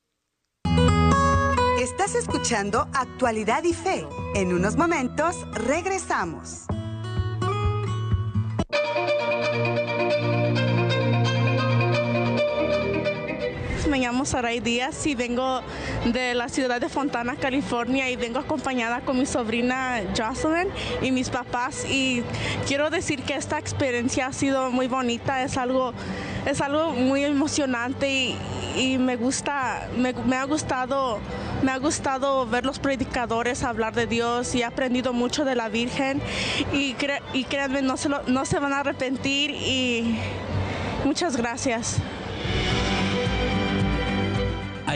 Speaker 1: Estás escuchando Actualidad y Fe. En unos momentos regresamos.
Speaker 6: Me llamo Saray Díaz y vengo de la ciudad de Fontana, California y vengo acompañada con mi sobrina Jocelyn y mis papás y quiero decir que esta experiencia ha sido muy bonita, es algo, es algo muy emocionante y, me gusta, me, ha gustado, me ha gustado ver los predicadores hablar de Dios y he aprendido mucho de la Virgen y, y créanme, no se, no se van a arrepentir y muchas gracias.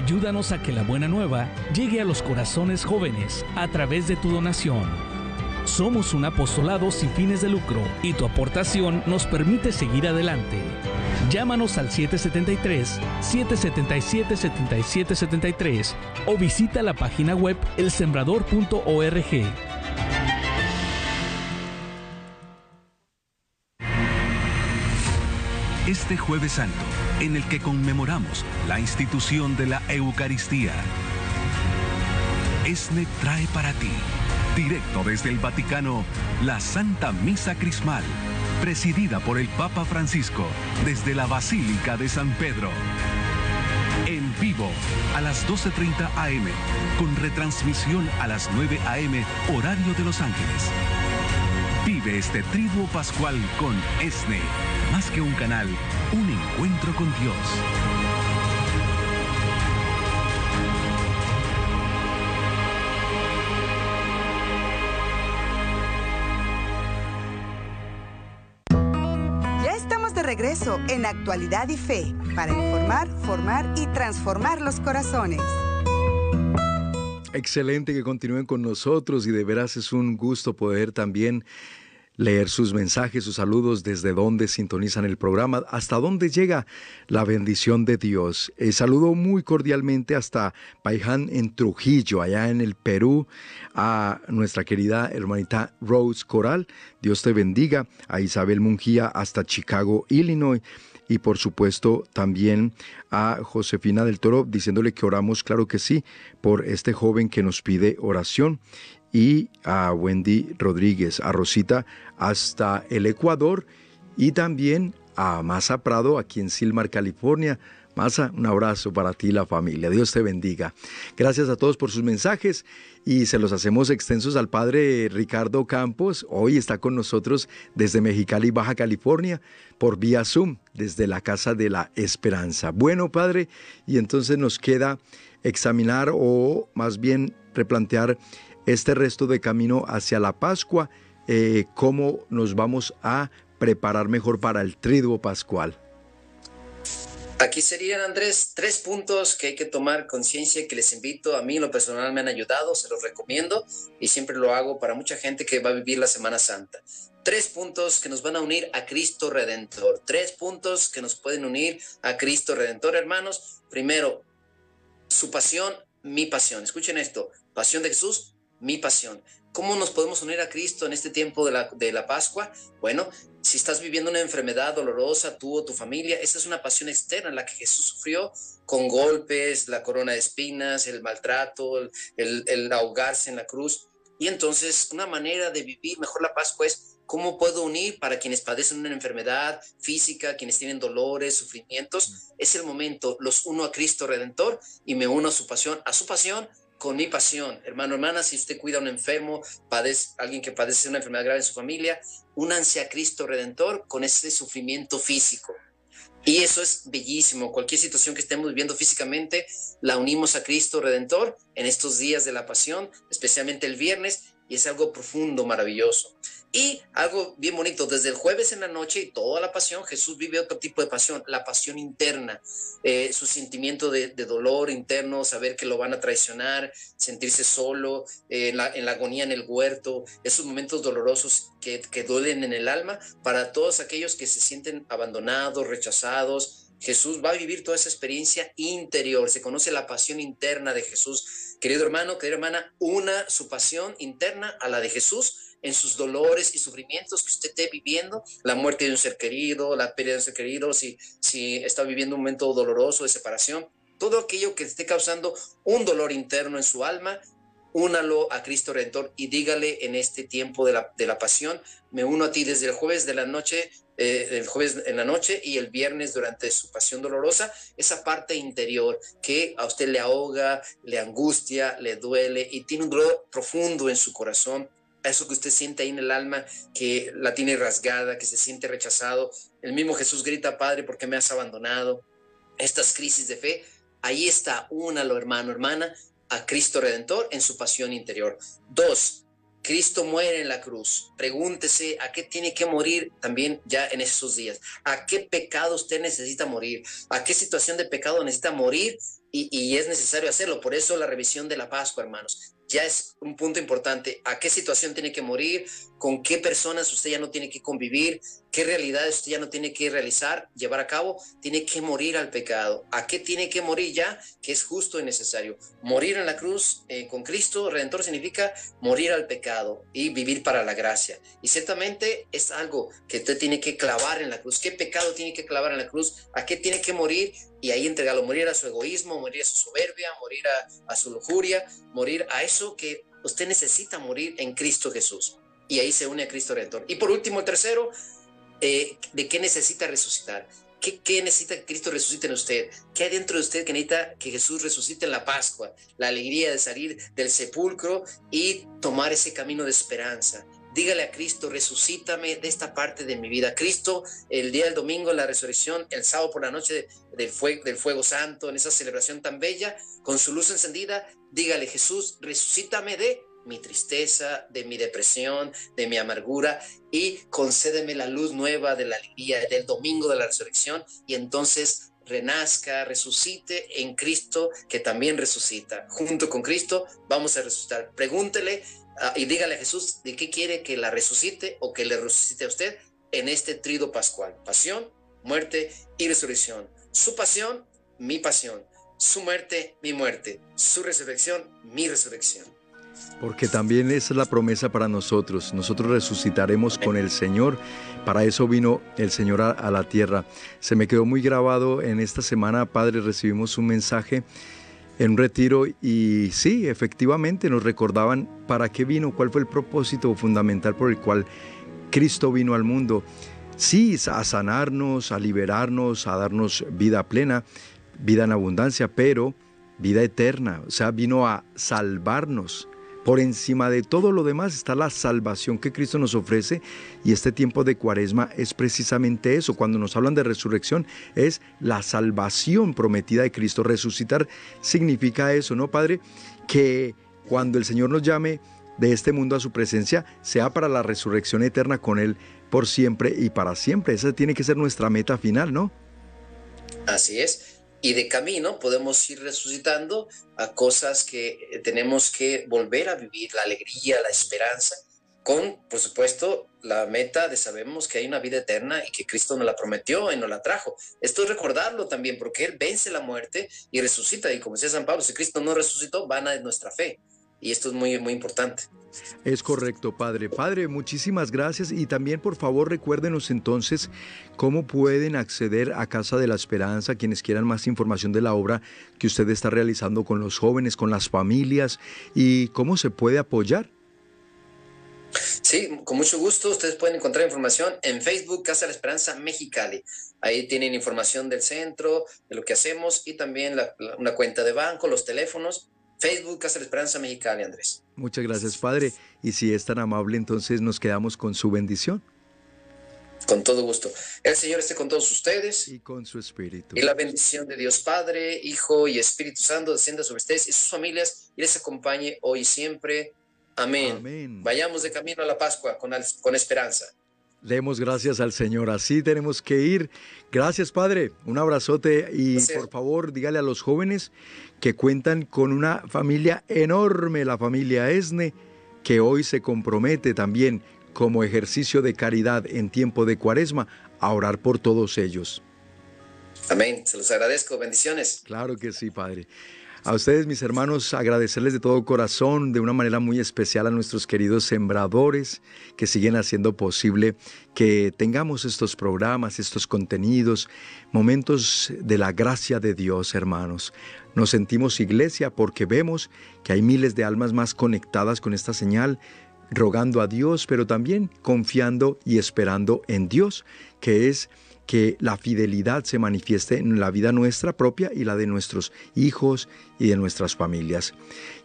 Speaker 7: Ayúdanos a que la buena nueva llegue a los corazones jóvenes a través de tu donación. Somos un apostolado sin fines de lucro y tu aportación nos permite seguir adelante. Llámanos al 773-777-7773 o visita la página web elsembrador.org.
Speaker 4: Este jueves santo en el que conmemoramos la institución de la Eucaristía. ESNE trae para ti, directo desde el Vaticano, la Santa Misa Crismal, presidida por el Papa Francisco desde la Basílica de San Pedro. En vivo, a las 12.30 am, con retransmisión a las 9 am, horario de Los Ángeles. Vive este triduo pascual con ESNE, más que un canal, un encuentro con Dios.
Speaker 1: Ya estamos de regreso en Actualidad y Fe para informar, formar y transformar los corazones.
Speaker 2: Excelente que continúen con nosotros y de veras es un gusto poder también leer sus mensajes, sus saludos, desde dónde sintonizan el programa, hasta dónde llega la bendición de Dios. Eh, saludo muy cordialmente hasta Paiján en Trujillo, allá en el Perú, a nuestra querida hermanita Rose Coral. Dios te bendiga. A Isabel Mungía hasta Chicago, Illinois y por supuesto también a Josefina del Toro diciéndole que oramos, claro que sí, por este joven que nos pide oración y a Wendy Rodríguez, a Rosita hasta el Ecuador y también a Masa Prado aquí en Silmar, California. Masa, un abrazo para ti y la familia. Dios te bendiga. Gracias a todos por sus mensajes y se los hacemos extensos al padre Ricardo Campos. Hoy está con nosotros desde Mexicali, Baja California, por vía Zoom, desde la Casa de la Esperanza. Bueno, padre, y entonces nos queda examinar o más bien replantear este resto de camino hacia la Pascua, eh, cómo nos vamos a preparar mejor para el triduo pascual.
Speaker 3: Aquí serían, Andrés, tres puntos que hay que tomar conciencia que les invito. A mí, lo personal, me han ayudado, se los recomiendo y siempre lo hago para mucha gente que va a vivir la Semana Santa. Tres puntos que nos van a unir a Cristo Redentor. Tres puntos que nos pueden unir a Cristo Redentor, hermanos. Primero, su pasión, mi pasión. Escuchen esto. Pasión de Jesús, mi pasión. ¿Cómo nos podemos unir a Cristo en este tiempo de la, de la Pascua? Bueno, si estás viviendo una enfermedad dolorosa, tú o tu familia, esa es una pasión externa en la que Jesús sufrió con golpes, la corona de espinas, el maltrato, el, el ahogarse en la cruz. Y entonces una manera de vivir mejor la Pascua es cómo puedo unir para quienes padecen una enfermedad física, quienes tienen dolores, sufrimientos. Es el momento, los uno a Cristo Redentor y me uno a su pasión, a su pasión con mi pasión. Hermano, hermana, si usted cuida a un enfermo, padece, alguien que padece una enfermedad grave en su familia, únanse a Cristo Redentor con ese sufrimiento físico. Y eso es bellísimo. Cualquier situación que estemos viviendo físicamente, la unimos a Cristo Redentor en estos días de la pasión, especialmente el viernes, y es algo profundo, maravilloso. Y algo bien bonito, desde el jueves en la noche y toda la pasión, Jesús vive otro tipo de pasión, la pasión interna, eh, su sentimiento de, dolor interno, saber que lo van a traicionar, sentirse solo, eh, en, la, agonía en el huerto, esos momentos dolorosos que, que duelen en el alma, para todos aquellos que se sienten abandonados, rechazados, Jesús va a vivir toda esa experiencia interior, se conoce la pasión interna de Jesús. Querido hermano, querida hermana, una su pasión interna a la de Jesús en sus dolores y sufrimientos que usted esté viviendo, la muerte de un ser querido, la pérdida de un ser querido, si, si está viviendo un momento doloroso de separación, todo aquello que esté causando un dolor interno en su alma, únalo a Cristo Redentor y dígale en este tiempo de la, de la pasión, me uno a ti desde el jueves de la noche, eh, el jueves en la noche y el viernes durante su pasión dolorosa, esa parte interior que a usted le ahoga, le angustia, le duele y tiene un dolor profundo en su corazón, eso que usted siente ahí en el alma, que la tiene rasgada, que se siente rechazado. El mismo Jesús grita, Padre, ¿por qué me has abandonado? Estas crisis de fe, ahí está, únalo, hermano, hermana, a Cristo Redentor en su pasión interior. Dos, Cristo muere en la cruz. Pregúntese a qué tiene que morir también ya en esos días. ¿A qué pecado usted necesita morir? ¿A qué situación de pecado necesita morir? Y, y, es necesario hacerlo. Por eso la revisión de la Pascua, hermanos ya es un punto importante. ¿A qué situación tiene que morir? ¿Con qué personas usted ya no tiene que convivir? ¿Qué realidades usted ya no tiene que realizar, llevar a cabo? Tiene que morir al pecado. ¿A qué tiene que morir ya? Que es justo y necesario. Morir en la cruz eh, con Cristo Redentor significa morir al pecado y vivir para la gracia. Y ciertamente es algo que usted tiene que clavar en la cruz. ¿Qué pecado tiene que clavar en la cruz? ¿A qué tiene que morir? y ahí entregarlo, morir a su egoísmo, morir a su soberbia, morir a, su lujuria, morir a eso que usted necesita morir en Cristo Jesús. Y ahí se une a Cristo Redentor. Y por último, el tercero, eh, ¿de qué necesita resucitar? ¿Qué, ¿Qué, necesita que Cristo resucite en usted? ¿Qué hay dentro de usted que necesita que Jesús resucite en la Pascua? La alegría de salir del sepulcro y tomar ese camino de esperanza, dígale a Cristo, resucítame de esta parte de mi vida. Cristo, el día del domingo, la resurrección, el sábado por la noche del fuego, del fuego santo, en esa celebración tan bella, con su luz encendida, dígale, Jesús, resucítame de mi tristeza, de mi depresión, de mi amargura y concédeme la luz nueva de la alegría del domingo de la resurrección y entonces renazca, resucite en Cristo que también resucita. Junto con Cristo vamos a resucitar. Pregúntele Ah, y dígale a Jesús de qué quiere que la resucite o que le resucite a usted en este trido pascual. Pasión, muerte y resurrección. Su pasión, mi pasión. Su muerte, mi muerte. Su resurrección, mi resurrección.
Speaker 2: Porque también esa es la promesa para nosotros. Nosotros resucitaremos con el Señor. Para eso vino el Señor a, a la tierra. Se me quedó muy grabado en esta semana, Padre, recibimos un mensaje en un retiro y sí, efectivamente nos recordaban para qué vino, cuál fue el propósito fundamental por el cual Cristo vino al mundo. Sí, a sanarnos, a liberarnos, a darnos vida plena, vida en abundancia, pero vida eterna. O sea, vino a salvarnos. Por encima de todo lo demás está la salvación que Cristo nos ofrece y este tiempo de cuaresma es precisamente eso. Cuando nos hablan de resurrección es la salvación prometida de Cristo. Resucitar significa eso, ¿no, Padre? Que cuando el Señor nos llame de este mundo a su presencia, sea para la resurrección eterna con Él por siempre y para siempre. Esa tiene que ser nuestra meta final, ¿no?
Speaker 3: Así es. Y de camino podemos ir resucitando a cosas que eh, tenemos que volver a vivir, la alegría, la esperanza, con, por supuesto, la meta de sabemos que hay una vida eterna y que Cristo nos la prometió y nos la trajo. Esto es recordarlo también, porque Él vence la muerte y resucita. Y como decía San Pablo, si Cristo no resucitó, vana es nuestra fe. Y esto es muy, muy importante.
Speaker 2: Es correcto, Padre. Padre, muchísimas gracias y también por favor recuérdenos entonces cómo pueden acceder a Casa de la Esperanza quienes quieran más información de la obra que usted está realizando con los jóvenes, con las familias y cómo se puede apoyar.
Speaker 3: Sí, con mucho gusto. Ustedes pueden encontrar información en Facebook Casa de la Esperanza Mexicali. Ahí tienen información del centro, de lo que hacemos y también una cuenta de banco, los teléfonos Facebook Casa de Esperanza Mexicali, Andrés.
Speaker 2: Muchas gracias, Padre. Y si es tan amable, entonces nos quedamos con su bendición.
Speaker 3: Con todo gusto. El Señor esté con todos ustedes.
Speaker 2: Y con su espíritu.
Speaker 3: Y la bendición de Dios Padre, Hijo y Espíritu Santo descienda sobre ustedes y sus familias y les acompañe hoy y siempre. Amén. Amén. Vayamos de camino a la Pascua con, con esperanza.
Speaker 2: Demos gracias al Señor. Así tenemos que ir. Gracias, Padre. Un abrazote y por favor dígale a los jóvenes que cuentan con una familia enorme, la familia Esne, que hoy se compromete también como ejercicio de caridad en tiempo de cuaresma a orar por todos ellos.
Speaker 3: Amén. Se los agradezco. Bendiciones.
Speaker 2: Claro que sí, Padre. A ustedes, mis hermanos, agradecerles de todo corazón, de una manera muy especial a nuestros queridos sembradores que siguen haciendo posible que tengamos estos programas, estos contenidos, momentos de la gracia de Dios, hermanos. Nos sentimos iglesia porque vemos que hay miles de almas más conectadas con esta señal, rogando a Dios, pero también confiando y esperando en Dios, que es que la fidelidad se manifieste en la vida nuestra propia y la de nuestros hijos y de nuestras familias.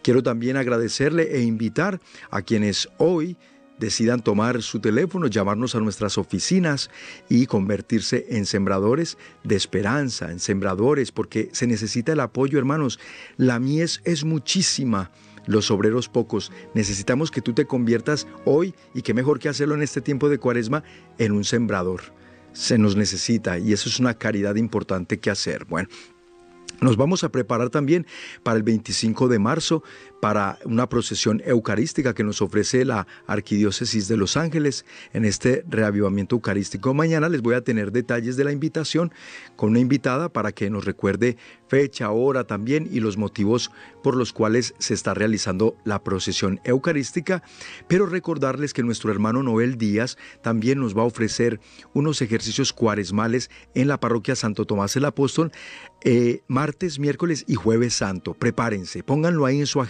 Speaker 2: Quiero también agradecerle e invitar a quienes hoy decidan tomar su teléfono, llamarnos a nuestras oficinas y convertirse en sembradores de esperanza, en sembradores, porque se necesita el apoyo, hermanos. La mies es muchísima los obreros pocos. Necesitamos que tú te conviertas hoy, y qué mejor que hacerlo en este tiempo de cuaresma, en un sembrador se nos necesita y eso es una caridad importante que hacer. Bueno, nos vamos a preparar también para el 25 de marzo para una procesión eucarística que nos ofrece la Arquidiócesis de Los Ángeles en este reavivamiento eucarístico. Mañana les voy a tener detalles de la invitación con una invitada para que nos recuerde fecha, hora también y los motivos por los cuales se está realizando la procesión eucarística, pero recordarles que nuestro hermano Noel Díaz también nos va a ofrecer unos ejercicios cuaresmales en la parroquia Santo Tomás el Apóstol eh, martes, miércoles y jueves santo. Prepárense, pónganlo ahí en su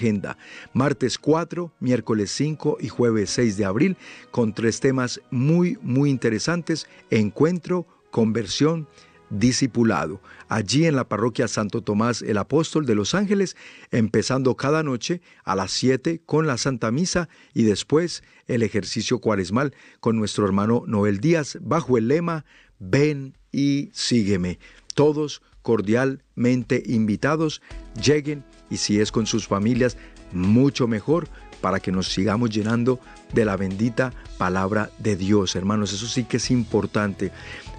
Speaker 2: Martes 4, miércoles 5 y jueves 6 de abril con tres temas muy, muy interesantes. Encuentro, conversión, discipulado. Allí en la parroquia Santo Tomás el Apóstol de Los Ángeles, empezando cada noche a las 7 con la Santa Misa y después el ejercicio cuaresmal con nuestro hermano Noel Díaz bajo el lema Ven y sígueme. Todos cordialmente invitados, lleguen y si es con sus familias, mucho mejor para que nos sigamos llenando de la bendita palabra de Dios, hermanos. Eso sí que es importante.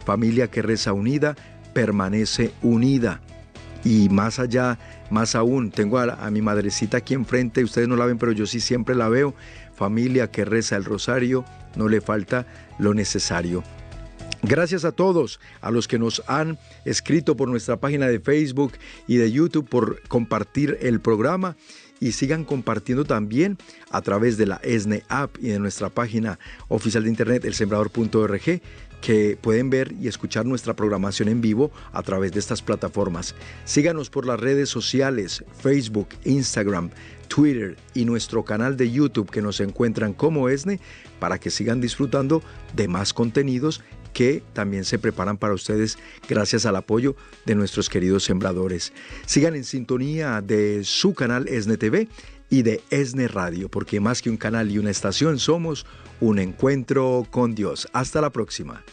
Speaker 2: Familia que reza unida, permanece unida. Y más allá, más aún, tengo a, mi madrecita aquí enfrente, ustedes no la ven, pero yo sí siempre la veo. Familia que reza el rosario, no le falta lo necesario. Gracias a todos, a los que nos han escrito por nuestra página de Facebook y de YouTube por compartir el programa y sigan compartiendo también a través de la ESNE App y de nuestra página oficial de internet elsembrador.org que pueden ver y escuchar nuestra programación en vivo a través de estas plataformas. Síganos por las redes sociales, Facebook, Instagram, Twitter y nuestro canal de YouTube que nos encuentran como ESNE para que sigan disfrutando de más contenidos que también se preparan para ustedes gracias al apoyo de nuestros queridos sembradores. Sigan en sintonía de su canal ESNE TV y de ESNE Radio, porque más que un canal y una estación somos un encuentro con Dios. Hasta la próxima.